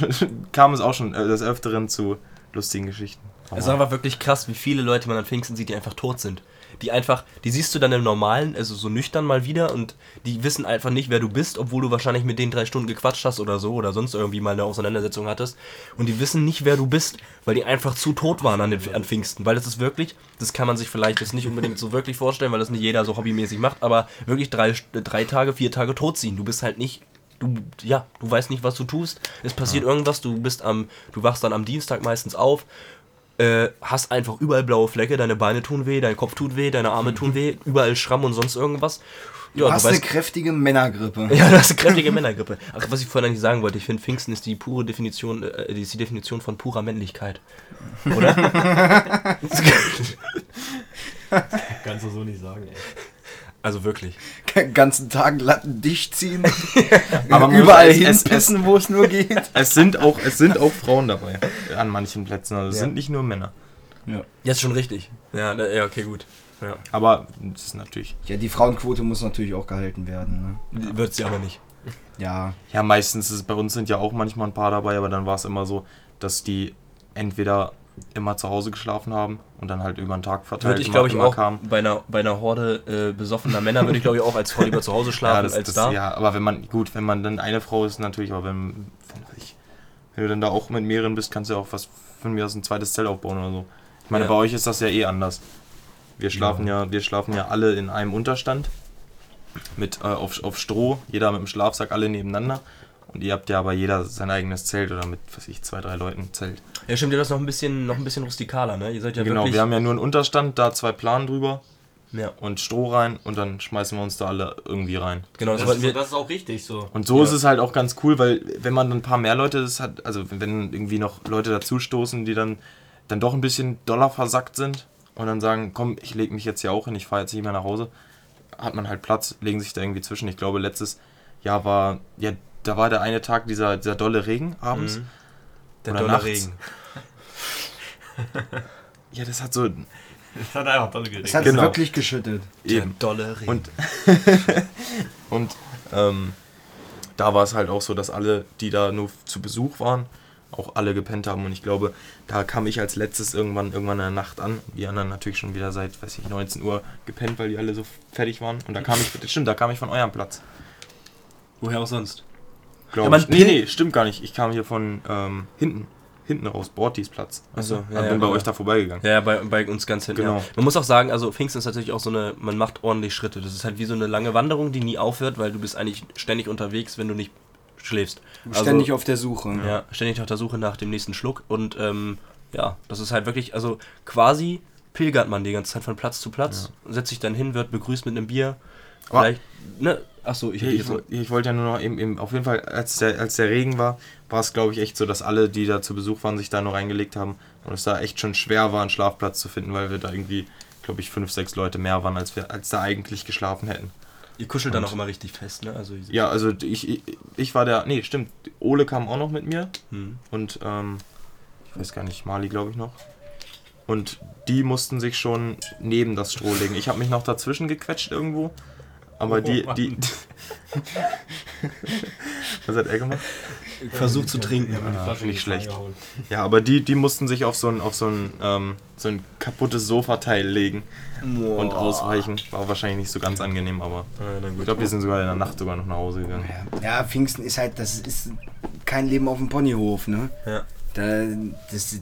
kam es auch schon des Öfteren zu lustigen Geschichten. Es ist einfach wirklich krass, wie viele Leute man an Pfingsten sieht, die einfach tot sind. Die einfach, die siehst du dann im Normalen, also so nüchtern mal wieder und die wissen einfach nicht, wer du bist, obwohl du wahrscheinlich mit denen drei Stunden gequatscht hast oder so oder sonst irgendwie mal eine Auseinandersetzung hattest. Und die wissen nicht, wer du bist, weil die einfach zu tot waren an, den, an Pfingsten. Weil das ist wirklich, das kann man sich vielleicht jetzt nicht unbedingt so wirklich vorstellen, weil das nicht jeder so hobbymäßig macht, aber wirklich drei, drei Tage, vier Tage tot ziehen. Du bist halt nicht du, ja, du weißt nicht, was du tust. Es passiert irgendwas, du bist am, du wachst dann am Dienstag meistens auf, äh, hast einfach überall blaue Flecke, deine Beine tun weh, dein Kopf tut weh, deine Arme tun weh, überall Schramm und sonst irgendwas. Ja, Du hast eine kräftige Männergrippe. ja, du hast eine kräftige Männergrippe. Ach, was ich vorhin eigentlich sagen wollte, ich finde Pfingsten ist die pure Definition, äh, die ist die Definition von purer Männlichkeit. Oder? Kannst du so nicht sagen, ey. Also wirklich. Den ganzen Tag Latten dicht ziehen. Aber überall es- hinpissen, wo es nur geht. Es sind auch, es sind auch Frauen dabei an manchen Plätzen. Also es Ja. sind nicht nur Männer. Jetzt schon richtig. Ja, ja, okay, gut. Ja. Aber es ist natürlich. Ja, die Frauenquote muss natürlich auch gehalten werden. Ne? Wird sie aber nicht. Ja, Ja, meistens ist es bei uns sind ja auch manchmal ein paar dabei, aber dann war es immer so, dass die entweder immer zu Hause geschlafen haben und dann halt über den Tag verteilt Würde ich, glaube ich, immer auch kamen. bei einer, bei einer Horde äh, besoffener Männer, würde ich, glaube ich, auch als Frau lieber zu Hause schlafen Ja, das, als das, da. ja, aber wenn man, gut, wenn man dann eine Frau ist, natürlich, aber wenn, wenn, ich, wenn du dann da auch mit mehreren bist, kannst du ja auch was von mir aus ein zweites Zelt aufbauen oder so. Ich meine, Ja. bei euch ist das ja eh anders. Wir schlafen ja, wir schlafen ja alle in einem Unterstand mit äh, auf, auf Stroh, jeder mit dem Schlafsack, alle nebeneinander. Und ihr habt ja aber jeder sein eigenes Zelt oder mit, was weiß ich, zwei, drei Leuten Zelt. Ja, stimmt, ihr das noch ein bisschen, noch ein bisschen rustikaler, ne? Ihr seid ja genau, wirklich. wir haben ja nur einen Unterstand, da zwei Planen drüber ja, und Stroh rein und dann schmeißen wir uns da alle irgendwie rein. genau, das, Das, ist, das ist auch richtig so. Und so Ja. ist es halt auch ganz cool, weil wenn man dann ein paar mehr Leute das hat, also wenn- wenn irgendwie noch Leute dazustoßen, die dann, dann doch ein bisschen doller versackt sind und dann sagen, komm, ich lege mich jetzt hier auch hin, ich fahre jetzt nicht mehr nach Hause, hat man halt Platz, legen sich da irgendwie zwischen. Ich glaube, letztes Jahr war, ja, da war der eine Tag dieser, dieser dolle Regen abends. Mhm. Der Oder dolle nachts. Regen. Ja, das hat so Das hat einfach tolle geregnet. es hat Genau. wirklich geschüttet. Der eben. dolle Regen. Und, und ähm, da war es halt auch so, dass alle, die da nur zu Besuch waren, auch alle gepennt haben. Und ich glaube, da kam ich als letztes irgendwann, irgendwann in der Nacht an. Die anderen natürlich schon wieder seit, weiß ich, 19 Uhr gepennt, weil die alle so fertig waren. Und da kam ich, das stimmt, da kam ich von eurem Platz. Woher auch sonst? Glaube Ja, ich. Nee, nee, stimmt gar nicht. Ich kam hier von ähm, hinten. Hinten raus, Bortis Platz. Achso, ja, bin bei euch da vorbeigegangen. Ja, bei, bei uns ganz hinten. Genau. Ja. Man muss auch sagen, also Pfingsten ist natürlich auch so eine, man macht ordentlich Schritte. Das ist halt wie so eine lange Wanderung, die nie aufhört, weil du bist eigentlich ständig unterwegs, wenn du nicht schläfst. Also, Ständig auf der Suche. Ja, ständig auf der Suche nach dem nächsten Schluck. Und ähm, ja, das ist halt wirklich, also quasi pilgert man die ganze Zeit von Platz zu Platz, setzt sich dann hin, wird begrüßt mit einem Bier. Aber- Vielleicht, ne? Achso, ich, Ich, ich, woll- ich wollte ja nur noch eben, eben auf jeden Fall, als der, als der Regen war, war es glaube ich echt so, dass alle, die da zu Besuch waren, sich da noch reingelegt haben und es da echt schon schwer war, einen Schlafplatz zu finden, weil wir da irgendwie, glaube ich, fünf, sechs Leute mehr waren, als wir als da eigentlich geschlafen hätten. Ihr kuschelt dann Und- auch immer richtig fest, ne? Also, Ja, also ich, ich, ich war der, nee, stimmt, Ole kam auch noch mit mir Hm. und ähm, ich weiß gar nicht, Mali glaube ich noch. Und die mussten sich schon neben das Stroh legen. Ich habe mich noch dazwischen gequetscht irgendwo. Aber Oh, die, Mann. die. Was hat er gemacht? Versucht zu trinken. Ja, Ja, Flasche nicht schlecht. reingehauen. Ja, aber die, die mussten sich auf so ein, auf so ein, ähm, so ein kaputtes Sofateil legen und ausweichen. War wahrscheinlich nicht so ganz angenehm, aber Ah, na ich glaube, wir sind sogar in der Nacht sogar noch nach Hause gegangen. Ja, Pfingsten ist halt, das ist kein Leben auf dem Ponyhof, ne? Ja. Da, das,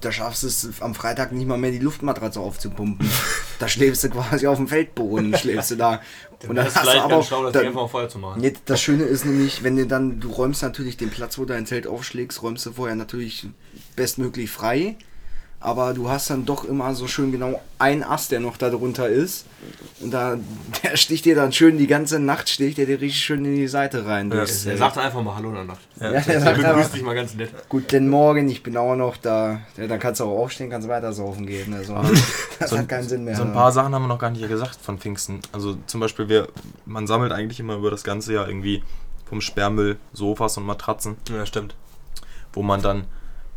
da schaffst du es am Freitag nicht mal mehr die Luftmatratze aufzupumpen. da schläfst du quasi auf dem Feldboden, schläfst du da. Dann Und dann hast du aber schlau, das Ding einfach Feuer zu machen. Nee, das Schöne ist nämlich, wenn du dann, du räumst natürlich den Platz, wo du dein Zelt aufschlägst, räumst du vorher natürlich bestmöglich frei. Aber du hast dann doch immer so schön genau einen Ast, der noch da drunter ist. Und da, der sticht dir dann schön die ganze Nacht, sticht der dir richtig schön in die Seite rein. Ja, Das, Er sagt einfach mal Hallo in der Nacht. Ja, ja, der Er sagt begrüßt einfach, dich mal ganz nett. guten Morgen, ich bin auch noch da. Ja, dann kannst du auch aufstehen, kannst weiter saufen gehen. Also, das So hat ein- keinen Sinn mehr. So ein paar Sachen haben wir noch gar nicht gesagt von Pfingsten. Also zum Beispiel, wir, man sammelt eigentlich immer über das ganze Jahr irgendwie vom Sperrmüll Sofas und Matratzen, ja, stimmt. wo man dann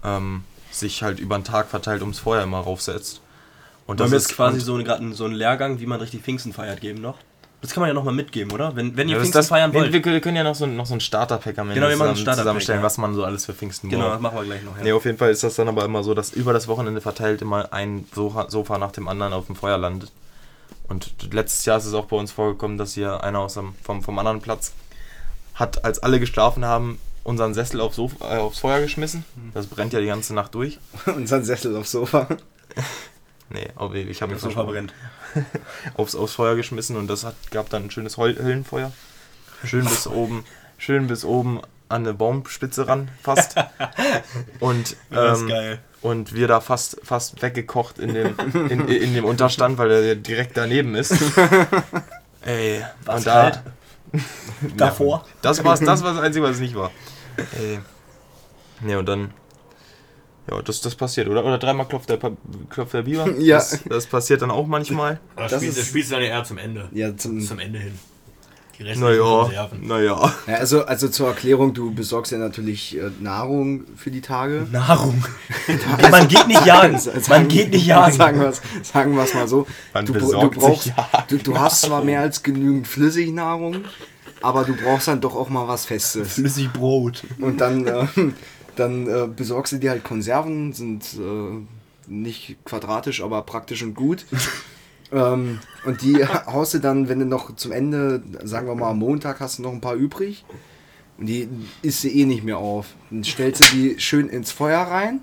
ähm, sich halt über den Tag verteilt ums Feuer immer raufsetzt. Und jetzt ist- quasi so, gerade so einen Lehrgang, wie man richtig Pfingsten feiert, geben noch? Das kann man ja nochmal mitgeben, oder? Wenn, wenn ihr Ja, das, Pfingsten das, feiern wollt. wir, wir können ja noch so, ein- noch so ein Starterpack am Ende Genau, ein zusammen, Starterpack, zusammenstellen, ja. was man so alles für Pfingsten genau, das braucht. machen wir gleich noch. Ja. Nee, auf jeden Fall ist das dann aber immer so, dass über das Wochenende verteilt immer ein Sofa, Sofa nach dem anderen auf dem Feuer landet. Und letztes Jahr ist es auch bei uns vorgekommen, dass hier einer aus dem, vom, vom anderen Platz hat, als alle geschlafen haben, unseren Sessel aufs, Sofa, äh, aufs Feuer geschmissen. Das brennt ja die ganze Nacht durch. Unseren Sessel aufs Sofa. Nee, aber ich habe mich Sofa brennt. aufs, aufs Feuer geschmissen und das hat, gab dann ein schönes Heul Höllenfeuer. Schön bis oben, schön bis oben an eine Baumspitze ran, fast. Und, ähm, und wir da fast, fast weggekocht in dem, in, in dem Unterstand, weil der direkt daneben ist. Ey, War's und da, kalt? Davor? das war's, das war das Einzige, was es nicht war. Ey. Ne, und dann. Ja, das, das passiert, oder? Oder dreimal klopft der, Pa- klopft der Biber. Ja. Das, das passiert dann auch manchmal. Aber das Das spielst, ist- das spielst du dann eher zum Ende. Ja, zum, Zum Ende hin. Die restlichen Naja, Konserven. naja. ja, also, also zur Erklärung, du besorgst ja natürlich äh, Nahrung für die Tage. Nahrung. Ey, man geht nicht jagen. Man geht nicht jagen. Sagen wir sagen wir's mal so. Man du, br- du, besorgt brauchst, sich du, du hast zwar mehr als genügend Flüssignahrung, aber du brauchst dann doch auch mal was Festes. Flüssig Brot. Und dann, äh, dann äh, besorgst du dir halt Konserven, sind äh, nicht quadratisch, aber praktisch und gut. Ähm, und die haust du dann, wenn du noch zum Ende, sagen wir mal am Montag, hast du noch ein paar übrig. Und die isst du eh nicht mehr auf. Dann stellst du die schön ins Feuer rein.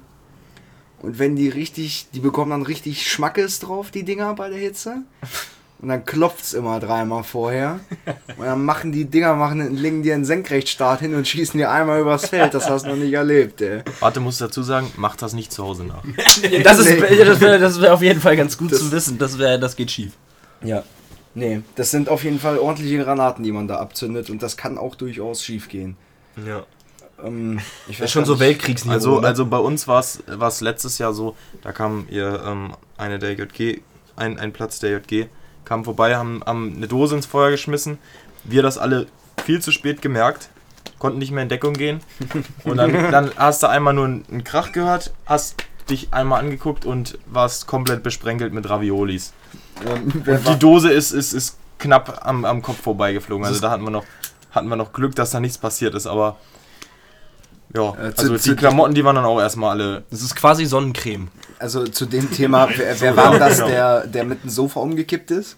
Und wenn die richtig, die bekommen dann richtig Schmackes drauf, die Dinger bei der Hitze. Und dann klopft's immer dreimal vorher. Und dann machen die Dinger, machen, legen dir einen Senkrechtstart hin und schießen dir einmal übers Feld. Das hast du noch nicht erlebt, ey. Warte, muss dazu sagen, macht das nicht zu Hause nach. Das ist, das wäre das wär auf jeden Fall ganz gut Das- zu wissen. Das, wär, das geht schief. Ja. Nee, das sind auf jeden Fall ordentliche Granaten, die man da abzündet. Und das kann auch durchaus schief gehen. Ja. Ähm, ich Das ist schon so Weltkriegsniveau. Also, ne? also bei uns war es letztes Jahr so, da kam ihr ähm, eine der JG, ein, ein Platz der JG, kam vorbei, haben, haben eine Dose ins Feuer geschmissen. Wir das alle viel zu spät gemerkt, konnten nicht mehr in Deckung gehen. Und dann, dann hast du einmal nur einen, Krach gehört, hast dich einmal angeguckt und warst komplett besprenkelt mit Raviolis. Und die Dose ist, ist, ist knapp am, am Kopf vorbeigeflogen. Also da hatten wir noch, hatten wir noch Glück, dass da nichts passiert ist, aber ja, Äh, zu- also zu- die Klamotten, die waren dann auch erstmal alle. das ist quasi Sonnencreme. also zu dem Thema, wer, wer war das, der, der mit dem Sofa umgekippt ist?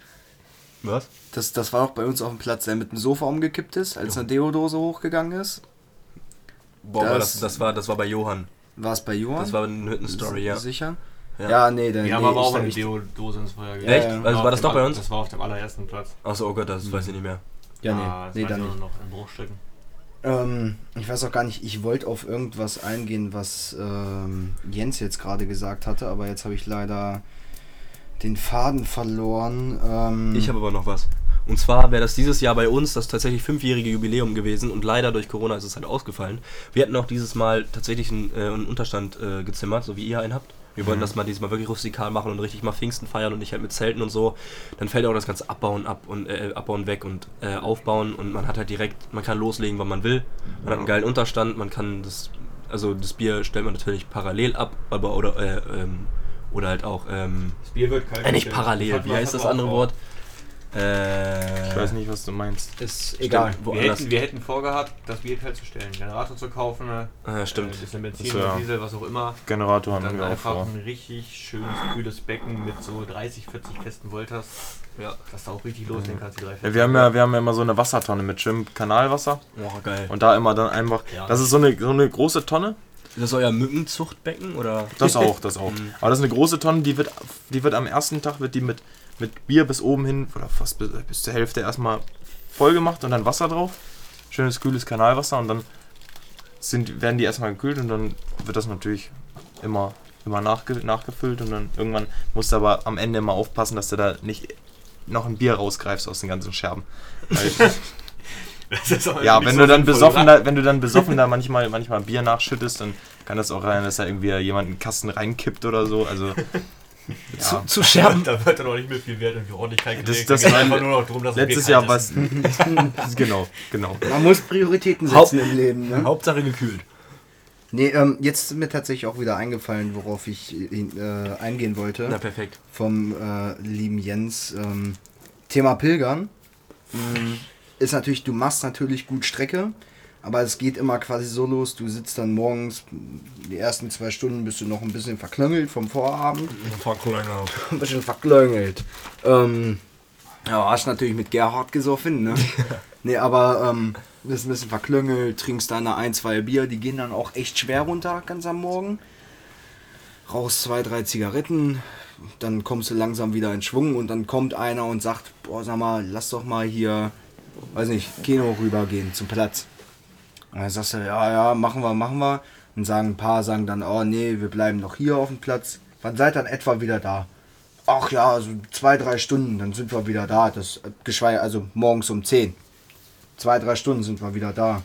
Was? Das, das war doch bei uns auf dem Platz, der mit dem Sofa umgekippt ist, als eine Deodose hochgegangen ist. Boah, Das- aber das, das, war, das war bei Johann. War es bei Johann? Das war eine Hüttenstory, ja. Sicher? Ja. Ja, nee, dann Wir haben nee, aber ich auch eine Deo-Dose ins Feuer Echt? Ja, ja. Also war das doch bei uns? Das war auf dem allerersten Platz. Achso, oh Gott, das weiß ich nicht mehr. Ja, nee, Ah, das nee, weiß dann ich nicht. nur noch in Bruchstücken. Ähm, ich weiß auch gar nicht, ich wollte auf irgendwas eingehen, was ähm, Jens jetzt gerade gesagt hatte, aber jetzt habe ich leider den Faden verloren. Ähm, Ich habe aber noch was. Und zwar wäre das dieses Jahr bei uns das tatsächlich fünfjährige Jubiläum gewesen und leider durch Corona ist es halt ausgefallen. Wir hätten auch dieses Mal tatsächlich einen, äh, einen Unterstand äh, gezimmert, so wie ihr einen habt. Wir wollten das mal dieses Mal wirklich rustikal machen und richtig mal Pfingsten feiern und nicht halt mit Zelten und so. Dann fällt auch das ganze Abbauen ab und äh, Abbauen weg und äh, Aufbauen und man hat halt direkt, man kann loslegen, wann man will. Man hat einen geilen Unterstand, man kann das, also das Bier stellt man natürlich parallel ab, aber oder äh, ähm, oder halt auch ähm, Das Bier wird kalt. äh, nicht parallel, wie heißt das andere Wort? Äh, Ich weiß nicht, was du meinst. ist egal. Stimmt, Wir hätten, wir hätten vorgehabt, das Bier kalt zu stellen, einen Generator zu kaufen, Ah, äh, stimmt. ein bisschen Benzin Das wär- oder Diesel, was auch immer. Generator haben wir auch einfach vor. ein richtig schönes, kühles Becken mit so 30, 40 festen Voltas, Ja. dass du auch richtig loslegen kannst, die drei Ja, wir, haben ja, wir haben ja immer so eine Wassertonne mit schönem Kanalwasser Boah, geil. und da immer dann einfach. Ja. Das ist so eine, so eine große Tonne. Ist das euer Mückenzuchtbecken oder? Das auch, das auch. Mhm. Aber das ist eine große Tonne, die wird, die wird am ersten Tag wird die mit, mit Bier bis oben hin oder fast bis, bis zur Hälfte erstmal voll gemacht und dann Wasser drauf. Schönes kühles Kanalwasser und dann sind, werden die erstmal gekühlt und dann wird das natürlich immer immer nachge nachgefüllt und dann irgendwann musst du aber am Ende immer aufpassen, dass du da nicht noch ein Bier rausgreifst aus den ganzen Scherben. Weil, Das ist aber ja, wenn so du dann besoffen da, wenn du dann besoffen da manchmal, manchmal Bier nachschüttest, dann kann das auch sein, dass da irgendwie jemand einen Kasten reinkippt oder so. Also ja. Zu Scherben. Da wird dann auch nicht mehr viel Wert und die Ordentlichkeit Das- gelegt. das Da geht war- einfach nur noch darum, dass das letztes Jahr was genau, genau. Man muss Prioritäten Haupt- setzen im Leben. Ne? Hauptsache gekühlt. Nee, ähm, jetzt ist mir tatsächlich auch wieder eingefallen, worauf ich äh, eingehen wollte. Na, perfekt. vom äh, lieben Jens. Ähm, Thema Pilgern. Mm, ist natürlich, du machst natürlich gut Strecke, aber es geht immer quasi so los, du sitzt dann morgens, die ersten zwei Stunden bist du noch ein bisschen verklöngelt vom Vorabend. ein bisschen verklöngelt. Ähm, ja, hast natürlich mit Gerhard gesoffen, ne? nee, aber ähm, bist ein bisschen verklöngelt, trinkst deine ein, zwei Bier, die gehen dann auch echt schwer runter, ganz am Morgen. Rauchst zwei, drei Zigaretten, dann kommst du langsam wieder in Schwung und dann kommt einer und sagt, boah, sag mal, lass doch mal hier, weiß nicht, Kino rübergehen zum Platz. Und dann sagst du, ja, ja, machen wir, machen wir. Und sagen ein paar, sagen dann, oh nee, wir bleiben noch hier auf dem Platz. Wann seid dann etwa wieder da? Ach ja, so zwei, drei Stunden, dann sind wir wieder da. Das geschweige, also morgens um 10. Zwei, drei Stunden sind wir wieder da.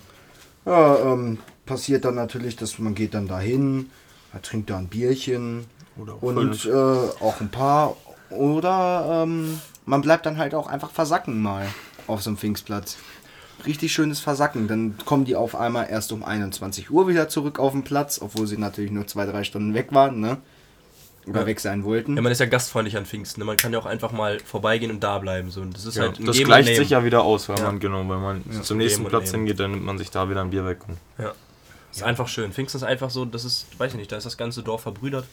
Ja, ähm, passiert dann natürlich, dass man geht dann dahin, man trinkt da ein Bierchen Oder auch und äh, auch ein paar. Oder ähm, man bleibt dann halt auch einfach versacken mal auf so einem Pfingstplatz. Richtig schönes Versacken. Dann kommen die auf einmal erst um 21 Uhr wieder zurück auf den Platz, obwohl sie natürlich nur zwei, drei Stunden weg waren, ne? Oder Ja. weg sein wollten. Ja, man ist ja gastfreundlich an Pfingsten. ne? Man kann ja auch einfach mal vorbeigehen und da bleiben. So. Und das ist Ja, halt das gleicht und sich ja wieder aus, wenn Ja. man genau, wenn man Ja. zum nächsten Platz nehmen. hingeht, dann nimmt man sich da wieder ein Bier weg. Und Ja. Ist einfach schön. Pfingsten ist einfach so, das ist, weiß ich nicht, da ist das ganze Dorf verbrüdert.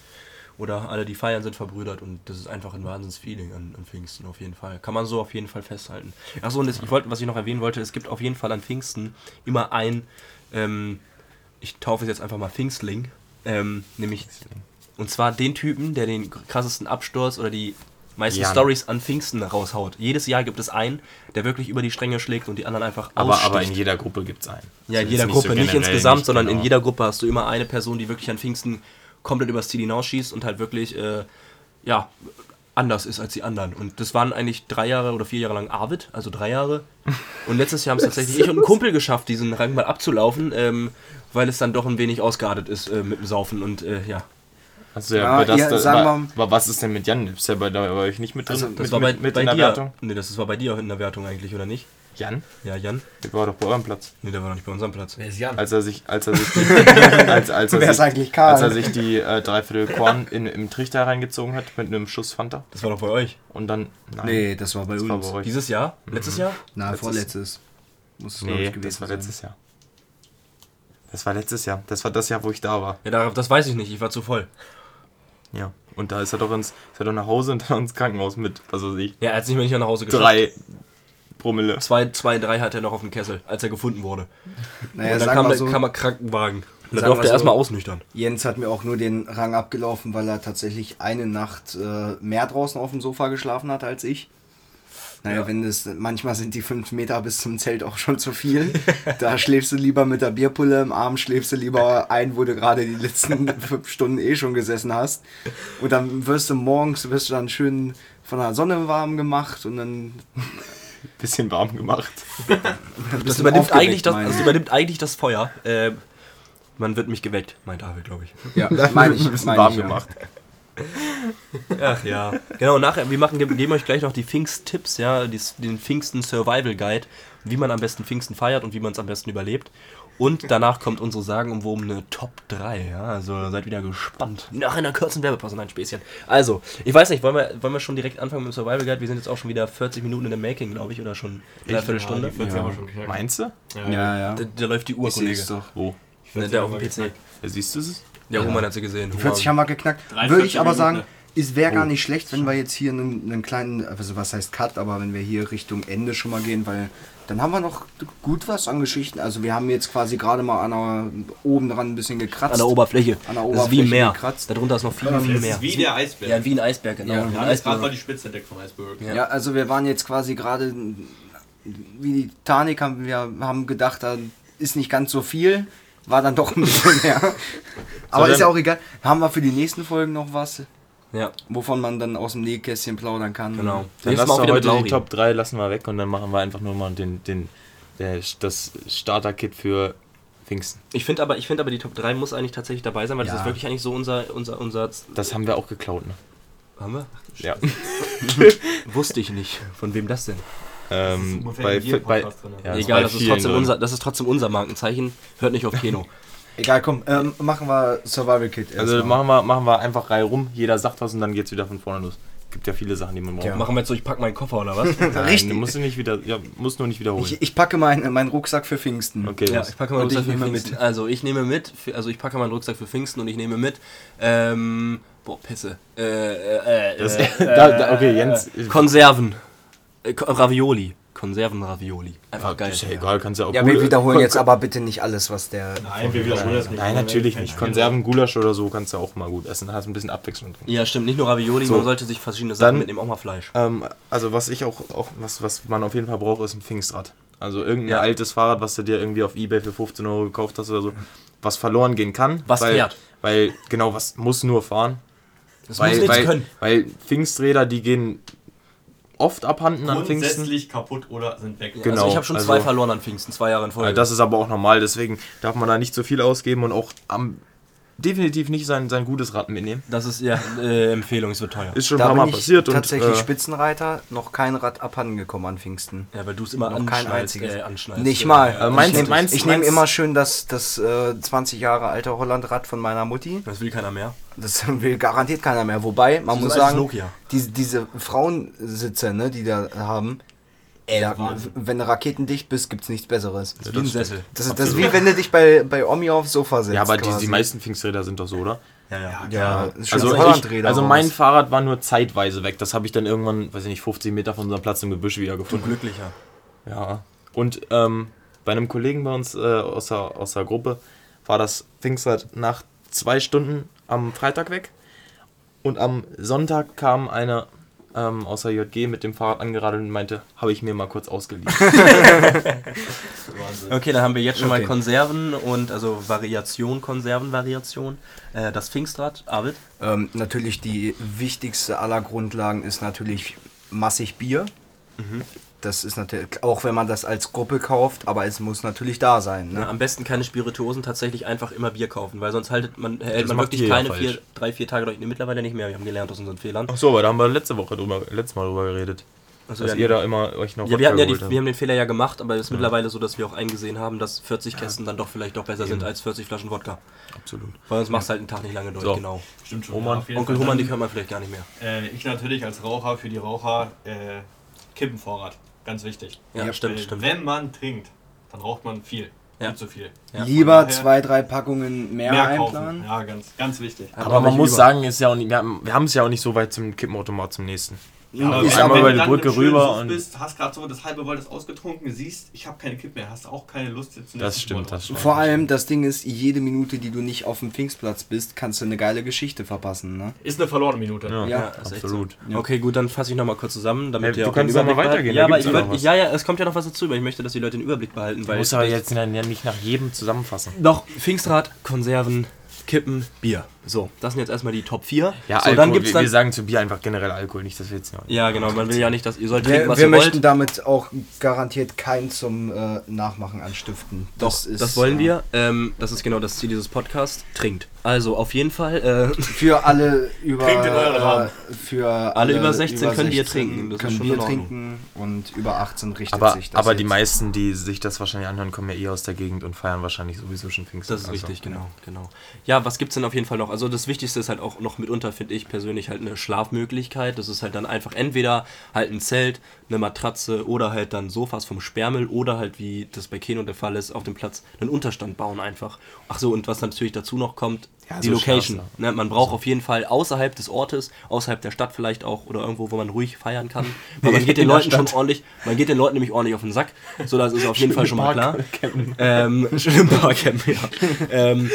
Oder alle, die feiern, sind verbrüdert. Und das ist einfach ein Wahnsinns-Feeling an, an Pfingsten, auf jeden Fall. Kann man so auf jeden Fall festhalten. Achso, und das, ich wollte, was ich noch erwähnen wollte, es gibt auf jeden Fall an Pfingsten immer ein, ähm, ich taufe es jetzt einfach mal Pfingstling, ähm, nämlich, und zwar den Typen, der den krassesten Absturz oder die meisten. Stories an Pfingsten raushaut. Jedes Jahr gibt es einen, der wirklich über die Stränge schlägt und die anderen einfach aber, aber in jeder Gruppe gibt es einen. Ja, in Also jeder Gruppe, so nicht insgesamt, nicht sondern in genau. jeder Gruppe hast du immer eine Person, die wirklich an Pfingsten komplett übers Ziel hinausschießt und halt wirklich, äh, ja, anders ist als die anderen. Und das waren eigentlich drei Jahre oder vier Jahre lang Arvid, also drei Jahre. Und letztes Jahr haben es tatsächlich ich und ein Kumpel geschafft, diesen Rang mal abzulaufen, ähm, weil es dann doch ein wenig ausgeartet ist äh, mit dem Saufen und äh, ja. Also ja, Ja, aber, das, ihr, da, sagen war, wir- aber was ist denn mit Jan? Ist der bei, da bei euch nicht mit drin? Also, Das mit, war bei, mit, mit bei in der dir. Wertung? Nee, das war bei dir in der Wertung eigentlich, oder nicht? Jan? Ja, Jan? Der war doch bei eurem Platz. Nee, der war noch nicht bei unserem Platz. Wer ist Jan? Als er sich, als er sich die, als, als er Wer ist sich, eigentlich Karl? als er sich die äh, Dreiviertel Korn in, im Trichter reingezogen hat mit einem Schuss Fanta Das war doch bei euch. und dann nein, nee, das war bei das uns. war bei euch. Dieses Jahr? Letztes Jahr? Na, Letztes- vorletztes. Muss es, Nee, ich, gewesen das war sein. letztes Jahr. Das war letztes Jahr. Das war das Jahr, wo ich da war. Ja, darauf- das weiß ich nicht, ich war zu voll. Ja. Und da ist er doch ins, ist er doch nach Hause und dann ins Krankenhaus mit, was weiß ich, Ja, er hat es nicht mehr nicht nach Hause geschafft. drei Promille. Zwei, zwei, drei hat er noch auf dem Kessel, als er gefunden wurde. Naja, und dann kam so, kam der Krankenwagen. Und da Sagen durfte er erstmal so- ausnüchtern. Jens hat mir auch nur den Rang abgelaufen, weil er tatsächlich eine Nacht äh, mehr draußen auf dem Sofa geschlafen hat als ich. Naja, Ja. wenn das, manchmal sind die fünf Meter bis zum Zelt auch schon zu viel. da schläfst du lieber mit der Bierpulle, im Arm schläfst du lieber ein, wo du gerade die letzten fünf Stunden eh schon gesessen hast. Und dann wirst du morgens, wirst du dann schön von der Sonne warm gemacht und dann Bisschen warm gemacht. Das übernimmt, eigentlich das, das übernimmt eigentlich das Feuer. Äh, man wird mich geweckt, meint David, glaube ich. Ja, meine ich. Ein bisschen warm ich, ja. gemacht. Ach ja. Genau, nachher, wir machen, geben euch gleich noch die Pfingst-Tipps, ja, den Pfingsten Survival Guide, wie man am besten Pfingsten feiert und wie man es am besten überlebt. Und danach kommt unsere sagenumwobene Top 3, ja, also seid wieder gespannt. Nach einer kurzen Werbepause, nein, Späßchen. Also, ich weiß nicht, wollen wir, wollen wir schon direkt anfangen mit dem Survival Guide? Wir sind jetzt auch schon wieder 40 Minuten in dem Making, glaube ich, oder schon eine Viertelstunde. die 40 Ja. haben wir schon geknackt. Meinst du? Ja, ja. Da, da läuft die Uhr, Ich Kollege. doch. Wo? Ne, der auf dem PC. Ja, siehst du es? Ja, Roman hat sie gesehen. 40 haben wir geknackt. 43 Würde ich aber sagen, es wäre gar nicht schlecht, wenn wir jetzt hier einen, einen kleinen, also was heißt Cut, aber wenn wir hier Richtung Ende schon mal gehen, weil dann haben wir noch gut was an Geschichten. Also wir haben jetzt quasi gerade mal an der, oben dran ein bisschen gekratzt. An der Oberfläche. An der das ist wie Oberfläche ein Meer. gekratzt. Darunter ist noch viel, viel Das mehr. ist wie der Eisberg. Ja, wie ein Eisberg, genau. Ja. Ja, das Eisberg. gerade mal die Spitze entdeckt vom Eisberg. Ja. Ja, also wir waren jetzt quasi gerade wie die Titanic haben wir haben gedacht, da ist nicht ganz so viel. war dann doch ein bisschen mehr. Aber dann- ist ja auch egal. Haben wir für die nächsten Folgen noch was, Ja, wovon man dann aus dem Nähkästchen plaudern kann? genau. Dann Nächstes lass Mal auch doch wieder mit heute die. Top 3 lassen wir weg und dann machen wir einfach nur mal den, den, der, das Starter-Kit für Pfingsten. Ich finde aber, ich find aber, die Top 3 muss eigentlich tatsächlich dabei sein, weil das Ja. ist wirklich eigentlich so unser, unser, unser. Das haben wir auch geklaut, ne? Haben wir? Ja. Wusste ich nicht. Von wem das denn? Ähm, ungefähr bei, bei, drin. ja, Egal, das ist, trotzdem unser, das ist trotzdem unser Markenzeichen. Hört nicht auf Keno. Egal, komm, ähm, machen wir Survival Kit. Also erstmal. machen wir, machen wir einfach Reihe rum, jeder sagt was und dann geht's wieder von vorne los. Gibt ja viele Sachen, die man braucht. Ja. Machen wir jetzt so, ich pack meinen Koffer oder was? Nein, Richtig. du musst du nicht wieder, ja, musst nur nicht wiederholen. Ich, ich packe meinen meinen Rucksack für Pfingsten. okay, Ja, ich packe meinen Rucksack für Pfingsten. mit. Also ich nehme mit, für, also ich packe meinen Rucksack für Pfingsten und ich nehme mit, ähm, boah, Pisse. Äh, äh, äh, Das- äh, da- da- okay, Jens. Äh, Konserven. Äh, Ravioli. Konserven-Ravioli. Einfach geil. Ist ja egal, kannst ja auch Ja, Gula- wir wiederholen Kon- jetzt aber bitte nicht alles, was der. Nein, wir wiederholen das nicht. Nein, natürlich nicht. Konserven, Gulasch oder so kannst du auch mal gut essen. Hast ein bisschen Abwechslung drin. Ja, stimmt. Nicht nur Ravioli, So. man sollte sich verschiedene Sachen Dann- mitnehmen, auch mal Fleisch. Ähm, also was ich auch, auch was, was man auf jeden Fall braucht, ist ein Pfingstrad. Also irgendein Ja. altes Fahrrad, was du dir irgendwie auf Ebay für 15 Euro gekauft hast oder so, was verloren gehen kann. Was weil, fährt. Weil, genau, was muss nur fahren. Das weil, muss nichts weil, können. weil Pfingsträder, die gehen oft abhanden an Pfingsten. Grundsätzlich kaputt oder sind weg. Genau, also ich habe schon also- zwei verloren an Pfingsten, zwei Jahre in Folge. Ja, das ist aber auch normal, deswegen darf man da nicht so viel ausgeben und auch am, definitiv nicht sein, sein gutes Rad mitnehmen. Das ist ja äh, Empfehlung, es wird teuer. Ist schon ein Da paar bin Mal ich passiert und tatsächlich äh, Spitzenreiter, noch kein Rad abhanden gekommen an Pfingsten. Ja, weil du es immer Noch kein einziges. äh, anschnallst. Nicht mal. ja. Äh, meins- ich nehme nehm immer schön das, das äh, 20 Jahre alte Hollandrad von meiner Mutti. Das will keiner mehr. Das will garantiert keiner mehr. Wobei, man muss ist sagen, Nokia. diese, diese Frauensitze, ne, die da haben, ey, wenn du raketendicht bist, gibt's nichts Besseres. Das ist wie ein Sessel. Das ist, das ist wie wenn du dich bei, bei Omi aufs Sofa setzt. ja, aber die, die meisten Pfingsträder sind doch so, oder? Ja, ja. Ja, Ja, Also, ich, also mein Fahrrad war nur zeitweise weg. Das habe ich dann irgendwann, weiß ich nicht, 50 Meter von unserem Platz im Gebüsch wieder Du gefunden. glücklicher. Ja. Und ähm, bei einem Kollegen bei uns äh, aus, der, aus der Gruppe war das Pfingstrad nach zwei Stunden am Freitag weg. Und am Sonntag kam einer ähm, aus der JG mit dem Fahrrad angeradelt und meinte, habe ich mir mal kurz ausgeliehen. Okay, dann haben wir jetzt schon mal Okay. Konserven und also Variation, Konservenvariation. Äh, das Pfingstrad, Arvid. Ähm, natürlich die wichtigste aller Grundlagen ist natürlich massig Bier. Mhm. Das ist natürlich, auch wenn man das als Gruppe kauft, aber es muss natürlich da sein. Ja, Ne? am besten keine Spirituosen, tatsächlich einfach immer Bier kaufen, weil sonst haltet man, hält Das man wirklich ja keine vier, drei, vier Tage durch. Nee, mittlerweile nicht mehr, wir haben gelernt aus unseren Fehlern. Ach so, aber da haben wir letzte Woche drüber, letztes Mal drüber geredet. Also dass wir, ihr da immer euch noch ja, wir, hatten ja die, wir haben den Fehler ja gemacht, aber es ist mittlerweile so, dass wir auch eingesehen haben, dass 40 Kästen dann doch vielleicht doch besser sind als 40 Flaschen Wodka. Absolut. Weil sonst machst du halt einen Tag nicht lange durch, So. genau. Stimmt schon. Roman. ja, Onkel. Humann, die können wir vielleicht gar nicht mehr. äh, Ich natürlich als Raucher für die Raucher äh, Kippenvorrat. Ganz wichtig. Ja, Ja, stimmt, stimmt. Wenn man trinkt, dann raucht man viel. Ja. Viel zu viel. Ja. Lieber zwei, drei Packungen mehr, Mehr kaufen. einplanen. Ja, ganz, ganz wichtig. Aber auch man muss über. sagen, ist ja auch nicht, wir haben wir haben es ja auch nicht so weit zum Kippenautomat zum nächsten. Ja, wenn aber du über die Brücke rüber und- bist, hast gerade so das halbe Volt ausgetrunken, siehst, ich habe keine Kippe mehr, hast auch keine Lust jetzt Das stimmt, das stimmt. Vor allem, das Ding ist, jede Minute, die du nicht auf dem Pfingstplatz bist, kannst du eine geile Geschichte verpassen. Ne? Ist eine verlorene Minute. Ja, Ja, absolut. So. Okay, gut, dann fasse ich nochmal kurz zusammen, damit Ja, ihr du auch kannst weitergehen, Ja, aber ich ja würd, ja, ja, es kommt ja noch was dazu, aber ich möchte, dass die Leute den Überblick behalten, Du weil musst aber jetzt ja nicht nach jedem zusammenfassen. Doch, Pfingstrad, Konserven, Kippen, Bier. So, das sind jetzt erstmal die Top 4. Ja, so, Alkohol, dann gibt's wir, dann. wir sagen zu Bier einfach generell Alkohol, nicht, dass wir jetzt noch. ja, genau, man will ja nicht, dass ihr sollt trinken, Wir, was wir ihr möchten wollt. damit auch garantiert kein zum äh, Nachmachen anstiften. Doch, das, wollen äh, wir. Ähm, das ist genau das Ziel dieses Podcasts. Trinkt. Also auf jeden Fall. Äh, Für alle über Trinkt in euren Rahmen. äh, für Alle über 16 können Bier trinken, das ist können schon Bier trinken und über 18 richtet Aber, sich das aber die jetzt. meisten, die sich das wahrscheinlich anhören, kommen ja eh aus der Gegend und feiern wahrscheinlich sowieso schon Pfingsten. Das ist Also, richtig, genau, genau. Ja, was gibt's denn auf jeden Fall noch? Also das Wichtigste ist halt auch noch mitunter, finde ich persönlich, halt eine Schlafmöglichkeit. Das ist halt dann einfach entweder halt ein Zelt, eine Matratze oder halt dann Sofas vom Sperrmüll oder halt, wie das bei Keno der Fall ist, auf dem Platz einen Unterstand bauen einfach. Ach so, und was natürlich dazu noch kommt, Ja, die so Location. Ne, man braucht auf jeden Fall außerhalb des Ortes, außerhalb der Stadt vielleicht auch oder irgendwo, wo man ruhig feiern kann. Weil man geht den Leuten schon ordentlich, man geht den Leuten nämlich ordentlich auf den Sack. So, das ist auf jeden Fall schon mal klar. Campen. Ähm, schön im Parkcamp, ja. ähm,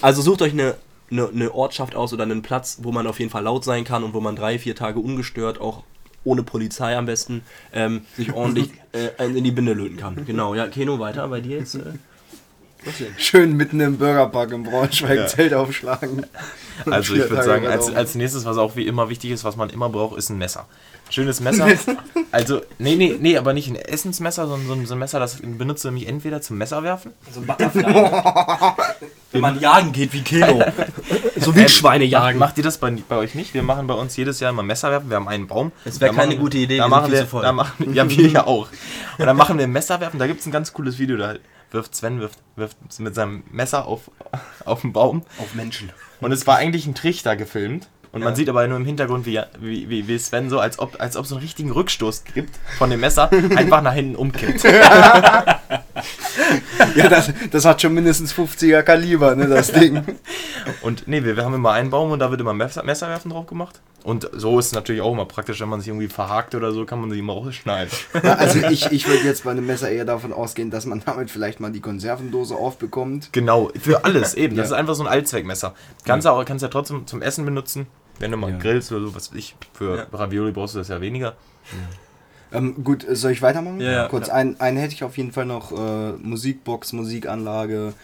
also sucht euch eine, eine, eine Ortschaft aus oder einen Platz, wo man auf jeden Fall laut sein kann und wo man drei, vier Tage ungestört, auch ohne Polizei am besten, ähm, sich ordentlich äh, in die Binde löten kann. Genau, ja, Keno, weiter bei dir jetzt. Äh? Schön mitten im Burgerpark im Braunschweig Ja. Zelt aufschlagen. Also ich würde sagen, als, als nächstes, was auch wie immer wichtig ist, was man immer braucht, ist ein Messer. Schönes Messer. Also, nee, nee, nee, aber nicht ein Essensmesser, sondern so ein, so ein Messer, das benutzt du nämlich entweder zum Messer werfen. So ein Butterfly. Wenn man jagen geht wie Keno. So Wildschweine jagen. Macht ihr das bei, bei euch nicht? Wir machen bei uns jedes Jahr immer Messer werfen. Wir haben einen Baum. Es wäre Da keine machen- gute Idee, Da wir machen wir, zu voll. da machen, ja, wir ja auch. Und dann machen wir Messer werfen. Da gibt es ein ganz cooles Video. Da wirft Sven wirft, wirft mit seinem Messer auf, auf den Baum. Auf Menschen. Und es war eigentlich ein Trichter gefilmt. Und man Ja. sieht aber nur im Hintergrund, wie, wie, wie, Sven so, als ob als ob es einen richtigen Rückstoß gibt von dem Messer, einfach nach hinten umkippt. Ja, das, das hat schon mindestens 50er Kaliber, ne, das Ding. Und nee, wir, wir haben immer einen Baum und da wird immer Messer, Messerwerfen drauf gemacht. Und so ist es natürlich auch immer praktisch, wenn man sich irgendwie verhakt oder so, kann man sich immer rausschneiden. Ja, also ich, ich würde jetzt bei einem Messer eher davon ausgehen, dass man damit vielleicht mal die Konservendose aufbekommt. Genau, für alles eben. Das Ja. ist einfach so ein Allzweckmesser. Kannst du auch, kannst ja trotzdem zum Essen benutzen. Wenn du mal Ja. grillst oder so, was weiß ich, für Ja. Ravioli brauchst du das ja weniger. Ähm, gut, soll ich weitermachen? Ja, ja, Kurz, klar. einen, einen hätte ich auf jeden Fall noch. Äh, Musikbox, Musikanlage,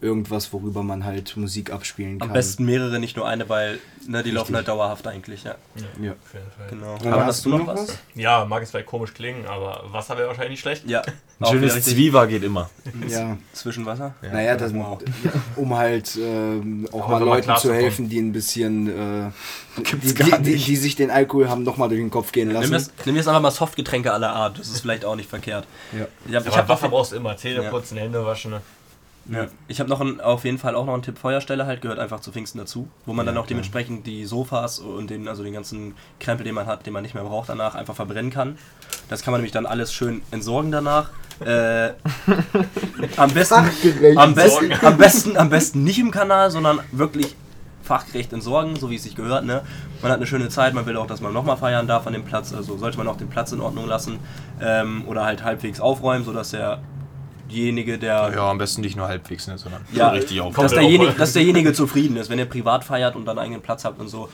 irgendwas, worüber man halt Musik abspielen kann. Am besten mehrere, nicht nur eine, weil ne, die laufen halt dauerhaft eigentlich, ja. Ja. Auf jeden Fall. Genau. Aber hast hast du noch was? Ja, mag es vielleicht komisch klingen, aber Wasser wäre wahrscheinlich nicht schlecht. Ja. Ein Auch schönes richtig Zwiebel geht immer. Ja. Zwischenwasser. Ja. Naja, das, Wow. ja, um halt ähm, auch mal man Leuten zu helfen, die ein bisschen, äh, die, Gibt's die, gar die, nicht. die sich den Alkohol haben nochmal durch den Kopf gehen lassen. jetzt, nimm jetzt einfach mal Softgetränke aller Art, das ist vielleicht auch nicht verkehrt. Ja. Ich habe Aber hab Wasser brauchst du immer. Zähne Ja. putzen, Hände waschen. Ne? Ja. ich hab noch einen, auf jeden Fall auch noch einen Tipp Feuerstelle halt, gehört einfach zu Pfingsten dazu, wo man dann auch dementsprechend die Sofas und den, also den ganzen Krempel, den man hat, den man nicht mehr braucht danach, einfach verbrennen kann. Das kann man nämlich dann alles schön entsorgen danach. Äh, am besten, am besten, am besten, am besten nicht im Kanal, sondern wirklich fachgerecht entsorgen, so wie es sich gehört. Ne? Man hat eine schöne Zeit, man will auch, dass man nochmal feiern darf an dem Platz, also sollte man auch den Platz in Ordnung lassen ähm, oder halt halbwegs aufräumen, sodass derjenige, der Ja, am besten nicht nur halbwegs, ne, sondern Ja, richtig auf. dass, derjenige, dass derjenige zufrieden ist. Wenn ihr privat feiert und dann einen eigenen Platz habt und so,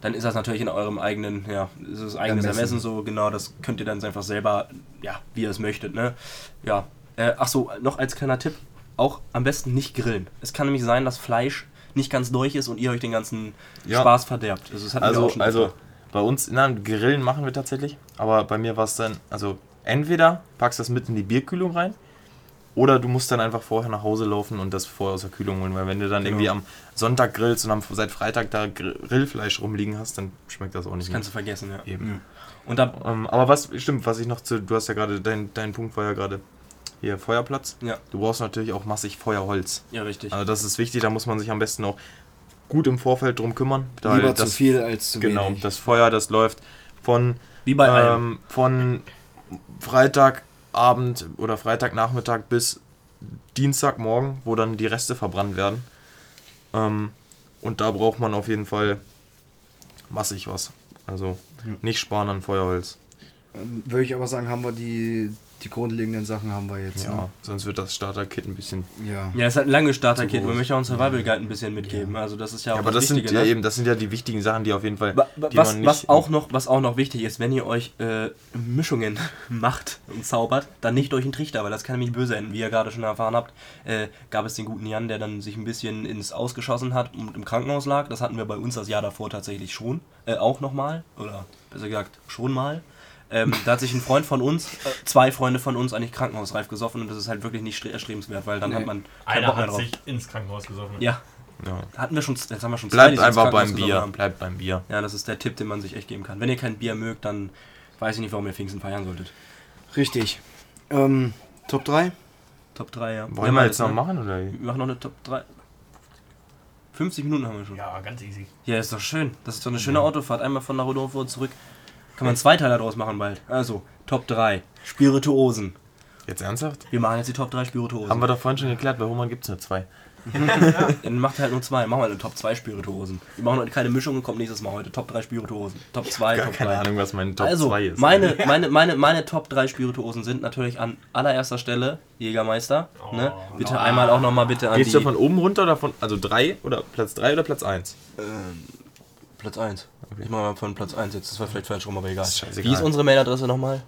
dann ist das natürlich in eurem eigenen, ja, ist es eigenes Ermessen. Ermessen so, genau, das könnt ihr dann einfach selber, ja, wie ihr es möchtet, ne? Ja. Äh, ach so, noch als kleiner Tipp, auch am besten nicht grillen. Es kann nämlich sein, dass Fleisch nicht ganz durch ist und ihr euch den ganzen Ja. Spaß verderbt. Also, das Also, also bei uns, na, Grillen machen wir tatsächlich, aber bei mir war es dann, also entweder packst du das mit in die Bierkühlung rein oder du musst dann einfach vorher nach Hause laufen und das vorher aus der Kühlung holen, weil wenn du dann Genau. irgendwie am Sonntag grillst und am, seit Freitag da Grill- Grillfleisch rumliegen hast, dann schmeckt das auch nicht das kannst du vergessen, ja. Eben. Und da, Ähm, aber was stimmt, was ich noch zu, du hast ja gerade, dein, dein Punkt war ja gerade hier Feuerplatz. ja, Du brauchst natürlich auch massig Feuerholz. ja, richtig. Also das ist wichtig, da muss man sich am besten auch gut im Vorfeld drum kümmern. Lieber zu das, viel als zu Genau, wenig. das Feuer, das läuft von, Wie bei ähm, von Freitagabend oder Freitagnachmittag bis Dienstagmorgen, wo dann die Reste verbrannt werden. Ähm, und da braucht man auf jeden Fall massig was. Also nicht sparen an Feuerholz. Ähm, Würde ich aber sagen, haben wir die, die grundlegenden Sachen haben wir jetzt. Ja, sonst wird das Starter-Kit ein bisschen. Ne? ja. Ja, es ist halt ein langes Starter-Kit. Man möchte auch ein Survival Guide ein bisschen mitgeben. Also das ist ja auch Ja, aber das das sind ja ne? eben, das sind ja die wichtigen Sachen, die auf jeden Fall. Was, man nicht- was, auch noch, was auch noch wichtig ist, wenn ihr euch äh, Mischungen macht und zaubert, dann nicht durch einen Trichter, weil das kann nämlich böse enden. Wie ihr gerade schon erfahren habt, äh, gab es den guten Jan, der dann sich ein bisschen ins Ausgeschossen hat und im Krankenhaus lag. Das hatten wir bei uns das Jahr davor tatsächlich schon. Äh, auch nochmal. Oder besser gesagt, schon mal. Ähm, da hat sich ein Freund von uns, äh, zwei Freunde von uns, eigentlich krankenhausreif gesoffen und das ist halt wirklich nicht stre- erstrebenswert, weil dann Nee. hat man Einer Bock mehr hat drauf. sich ins Krankenhaus gesoffen. Ja, Ja. hatten wir schon, jetzt haben wir schon zwei, Bleibt ins einfach beim Bier. haben. Bleibt beim Bier. Ja, das ist der Tipp, den man sich echt geben kann. Wenn ihr kein Bier mögt, dann weiß ich nicht, warum ihr Pfingsten feiern solltet. Richtig. Ähm, Top 3? Top 3, ja. Wollen wir jetzt noch machen oder? Wir machen noch eine Top 3. 50 Minuten haben wir schon. Ja, ganz easy. Ja, ist doch schön. Das ist doch eine schöne Autofahrt. Einmal von nach Rodolfo und zurück. Kann man zwei Teile daraus machen bald. Also, Top 3. Spirituosen. Jetzt ernsthaft? Wir machen jetzt die Top 3 Spirituosen. Haben wir doch vorhin schon geklärt, bei Hohmann gibt es nur zwei. Dann macht halt nur zwei. Machen wir eine Top 2 Spirituosen. Wir machen heute keine Mischung und kommt nächstes Mal heute. Top 3 Spirituosen. Top 2, Gar Top keine 3. Ahnung, was mein Top also, 2 ist. Meine, meine, meine, meine Top 3 Spirituosen sind natürlich an allererster Stelle Jägermeister. Ne? Bitte einmal auch nochmal bitte an Geht's die... da von oben runter oder von. Also 3 oder Platz 3 oder Platz 1? Ähm, Platz 1. Ich mache mal von Platz 1 jetzt. Das war vielleicht falsch rum, aber egal. Ist. Wie ist unsere Mailadresse nochmal?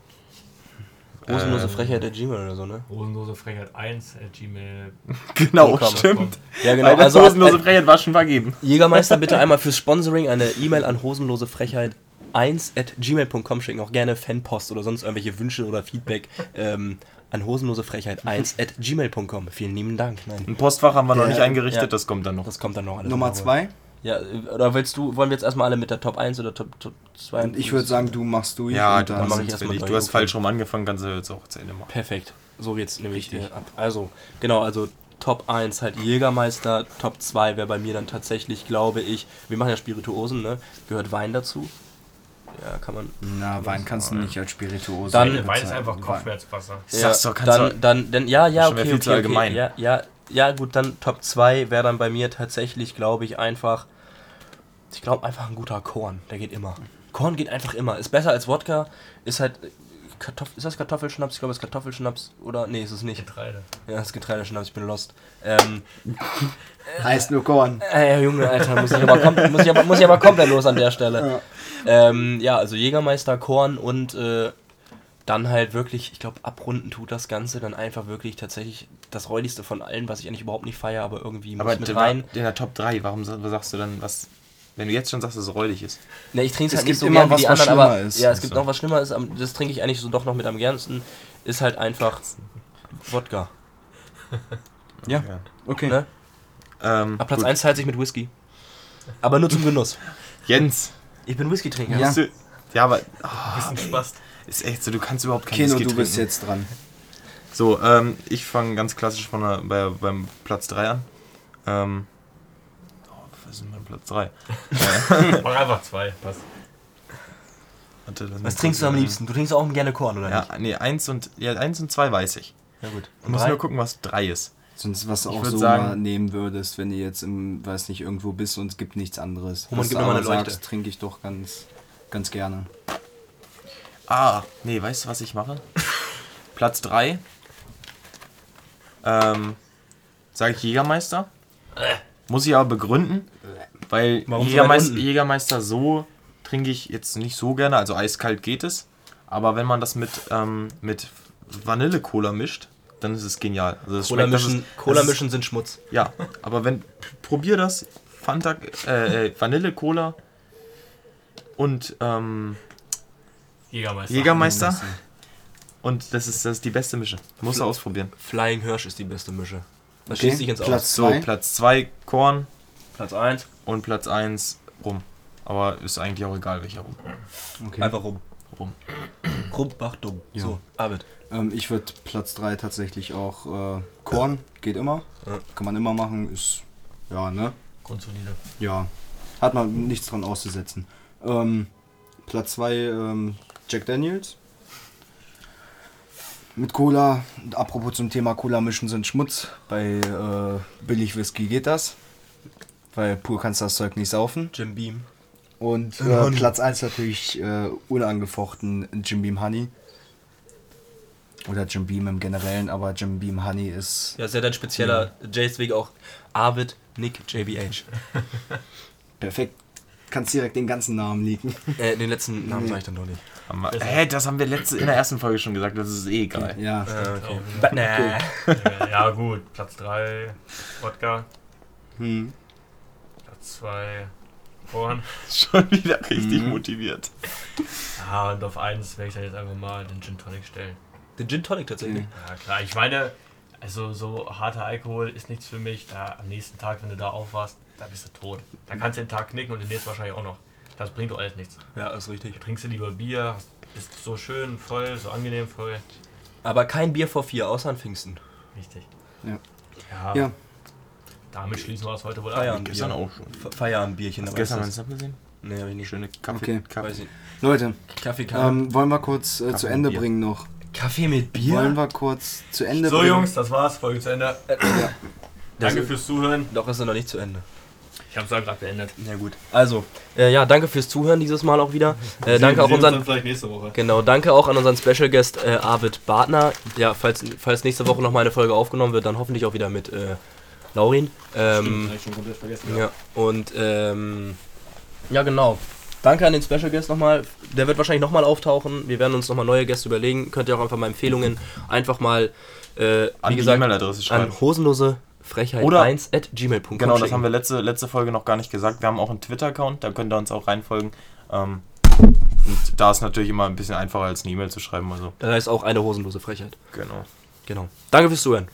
Hosenlose Äh. Frechheit der Gmail oder so, ne? Hosenlose Frechheit 1 at gmail. Genau, stimmt. Ja, genau. Weil das Also, hosenlose äh, Frechheit war schon vergeben. Jägermeister, bitte einmal fürs Sponsoring eine E-Mail an hosenlosefrechheit 1 at gmail.com schicken. Auch gerne Fanpost oder sonst irgendwelche Wünsche oder Feedback ähm, an hosenlosefrechheit 1 at gmail.com. Vielen lieben Dank. Nein, Ein Postfach haben wir noch Der- nicht eingerichtet, ja. das kommt dann noch. das kommt dann noch alles. Nummer in Ruhe. zwei. Ja, oder willst du, wollen wir jetzt erstmal alle mit der Top 1 oder Top, Top 2? Und ich würde sagen, du machst durch. Ja, dann mach machst ich erstmal du hast okay. falsch rum angefangen, kannst du jetzt auch zu Ende machen. Perfekt. So geht's nämlich Richtig. ab. Also, genau, also Top 1 halt Jägermeister, Top 2 wäre bei mir dann tatsächlich, glaube ich, wir machen ja Spirituosen, ne? Gehört Wein dazu. Ja, kann man. Na, Wein kannst du nicht als Spirituose. Dann-. Wein ist einfach Wein. Kopfschmerzwasser. Sag's doch, kannst dann, du- dann, dann, ja, ja, okay, okay, zu okay, allgemein. Ja, ja, ja, gut, dann Top 2 wäre dann bei mir tatsächlich, glaube ich, einfach, ich glaube einfach ein guter Korn, der geht immer. Korn geht einfach immer, ist besser als Wodka, ist halt, äh, Kartoff ist das Kartoffelschnaps? Ich glaube, es ist Kartoffelschnaps, oder? Nee, ist es nicht. Getreide. Ja, das ist Getreideschnaps, ich bin lost. Ähm, Heißt nur Korn. äh, Junge, Alter, muss ich, aber muss, ich aber, muss ich aber komplett los an der Stelle. Ja, ähm, ja also Jägermeister, Korn und äh, dann halt wirklich, ich glaube, abrunden tut das Ganze dann einfach wirklich tatsächlich das räudigste von allen, was ich eigentlich überhaupt nicht feiere, aber irgendwie Aber muss mit der, rein. in der Top 3, warum sagst du dann, was. Wenn du jetzt schon sagst, dass es räudig ist. Ne, ich trinke es Es halt nicht gibt so immer gern wie was, die was anderen, aber ist. ja, es gibt noch was schlimmer ist, am- das trinke ich eigentlich so doch noch mit am gernsten, ist halt einfach Wodka. Ja, okay. Ne? Ähm, Ab Platz gut. 1 teilt sich mit Whisky. Aber nur zum Genuss. Jens. Ich bin Whisky-Trinker. Ja. Du, ja, aber Bisschen Spaß. ist echt so, du kannst überhaupt kein Keno, Whisky du trinken. bist jetzt dran. So, ähm, ich fange ganz klassisch von der, bei, beim Platz 3 an. Ähm, oh, was ist denn mein Platz 3? Mach einfach zwei. Passt. Warte, dann- Was trinkst du am liebsten? Du trinkst auch gerne Korn, oder nicht? Ja, nee, 1 und, ja, eins und 2 weiß ich. Ja gut. Ich muss nur gucken, was 3 ist. Sonst was du auch so sagen- mal nehmen würdest, wenn du jetzt im, weiß nicht, irgendwo bist und es gibt nichts anderes. Roman, Was gib du mir mal aber eine Leuchte. sagst, trinke ich doch ganz, ganz gerne. Ah, nee, weißt du, was ich mache? Platz 3. Ähm, sage ich Jägermeister. Muss ich aber begründen, weil so Jägermeister? Jägermeister so trinke ich jetzt nicht so gerne, also eiskalt geht es. Aber wenn man das mit, ähm, mit Vanille-Cola mischt, dann ist es genial. Also Cola mischen, ist- Cola mischen sind Schmutz. Ja, aber wenn, probier das, Fanta, äh, äh, Vanille-Cola und ähm, Jägermeister. Jägermeister. Und das ist, das ist die beste Mische. Muss du ausprobieren. Flying Hirsch ist die beste Mische. Das Okay, schießt sich ins Aus. Platz- So, Zwei. Platz 2 Korn Platz 1. und Platz 1 Rum. Aber ist eigentlich auch egal, welcher Rum. Okay. Einfach rum. Rum. Rum, bach, dumm. Ja. So, Arvid. Ähm, ich würde Platz 3 tatsächlich auch äh, Korn, geht immer. Ja. Kann man immer machen, ist ja, ne? Grundsolide. Ja. Hat man nichts dran auszusetzen. Ähm, Platz 2 ähm, Jack Daniels. Mit Cola. Apropos zum Thema Cola mischen sind Schmutz. Bei äh, billig Whisky geht das. Weil pur kannst du das Zeug nicht saufen. Jim Beam. Und Äh, äh. Platz 1 natürlich äh, unangefochten Jim Beam Honey. Oder Jim Beam im Generellen, aber Jim Beam Honey ist. Ja, ist ja dein spezieller Jays Weg auch Arvid, Nick, JBH. Perfekt. Kannst direkt den ganzen Namen liegen. äh, den letzten Namen sag ich dann doch nicht. Haben wir- Hä, das haben wir letzte, in der ersten Folge schon gesagt, das ist eh egal. Ja. Äh, okay. Auch, But, nah. ja, ja, gut. Platz 3 Wodka. Hm. 2 Korn. Schon wieder richtig Mhm. motiviert. Ja, und auf 1 werde ich dann jetzt einfach mal den Gin Tonic stellen. Den Gin Tonic tatsächlich. Ja, klar. Ich meine, also so harter Alkohol ist nichts für mich. Da am nächsten Tag, wenn du da aufwachst, da bist du tot. Da kannst du den Tag knicken und den nächsten wahrscheinlich auch noch. Das bringt doch alles nichts. Ja, ist richtig. Da trinkst du lieber Bier, bist so schön voll, so angenehm voll. Aber kein Bier vor vier, außer an Pfingsten. Richtig. Ja. Ja, Ja. Damit schließen wir es heute wohl ab. Gestern auch schon. Fe- Feierabendbierchen. Hast du aber gestern ist meinen Snap gesehen? das- Nee, hab ich nicht. Schöne Kaffee. Okay. Kaffee. Weiß. Leute, Kaffee, Kaffee. ähm, wollen wir kurz äh, zu Kaffee Ende und Bier. bringen noch. Kaffee mit Bier? Wollen wir kurz zu Ende So bringen? Jungs, das war's. Folge zu Ende. Das Danke ist- fürs Zuhören. Doch ist er noch nicht zu Ende. Ich hab's ja gerade beendet. Ja gut. Also, äh, ja, danke fürs Zuhören dieses Mal auch wieder. Äh, danke auch unseren vielleicht nächste Woche. Genau, danke auch an unseren Special Guest äh, Arvid Bartner. Ja, falls, falls nächste Woche noch mal eine Folge aufgenommen wird, dann hoffentlich auch wieder mit äh, Laurin. Ähm, Hab ich schon komplett vergessen. ja, und ähm, ja, genau. Danke an den Special Guest nochmal. Der wird wahrscheinlich nochmal auftauchen. Wir werden uns nochmal neue Gäste überlegen. Könnt ihr auch einfach mal Empfehlungen einfach mal, äh, An wie die gesagt, E-Mail-Adresse schreiben. an hosenlose Frechheit Oder- 1 at gmail.com Genau, das haben wir letzte, letzte Folge noch gar nicht gesagt. Wir haben auch einen Twitter-Account, da könnt ihr uns auch reinfolgen. Ähm, und da ist natürlich immer ein bisschen einfacher als eine E-Mail zu schreiben. Also, Das heißt auch eine hosenlose Frechheit. genau. Genau. Danke fürs Zuhören.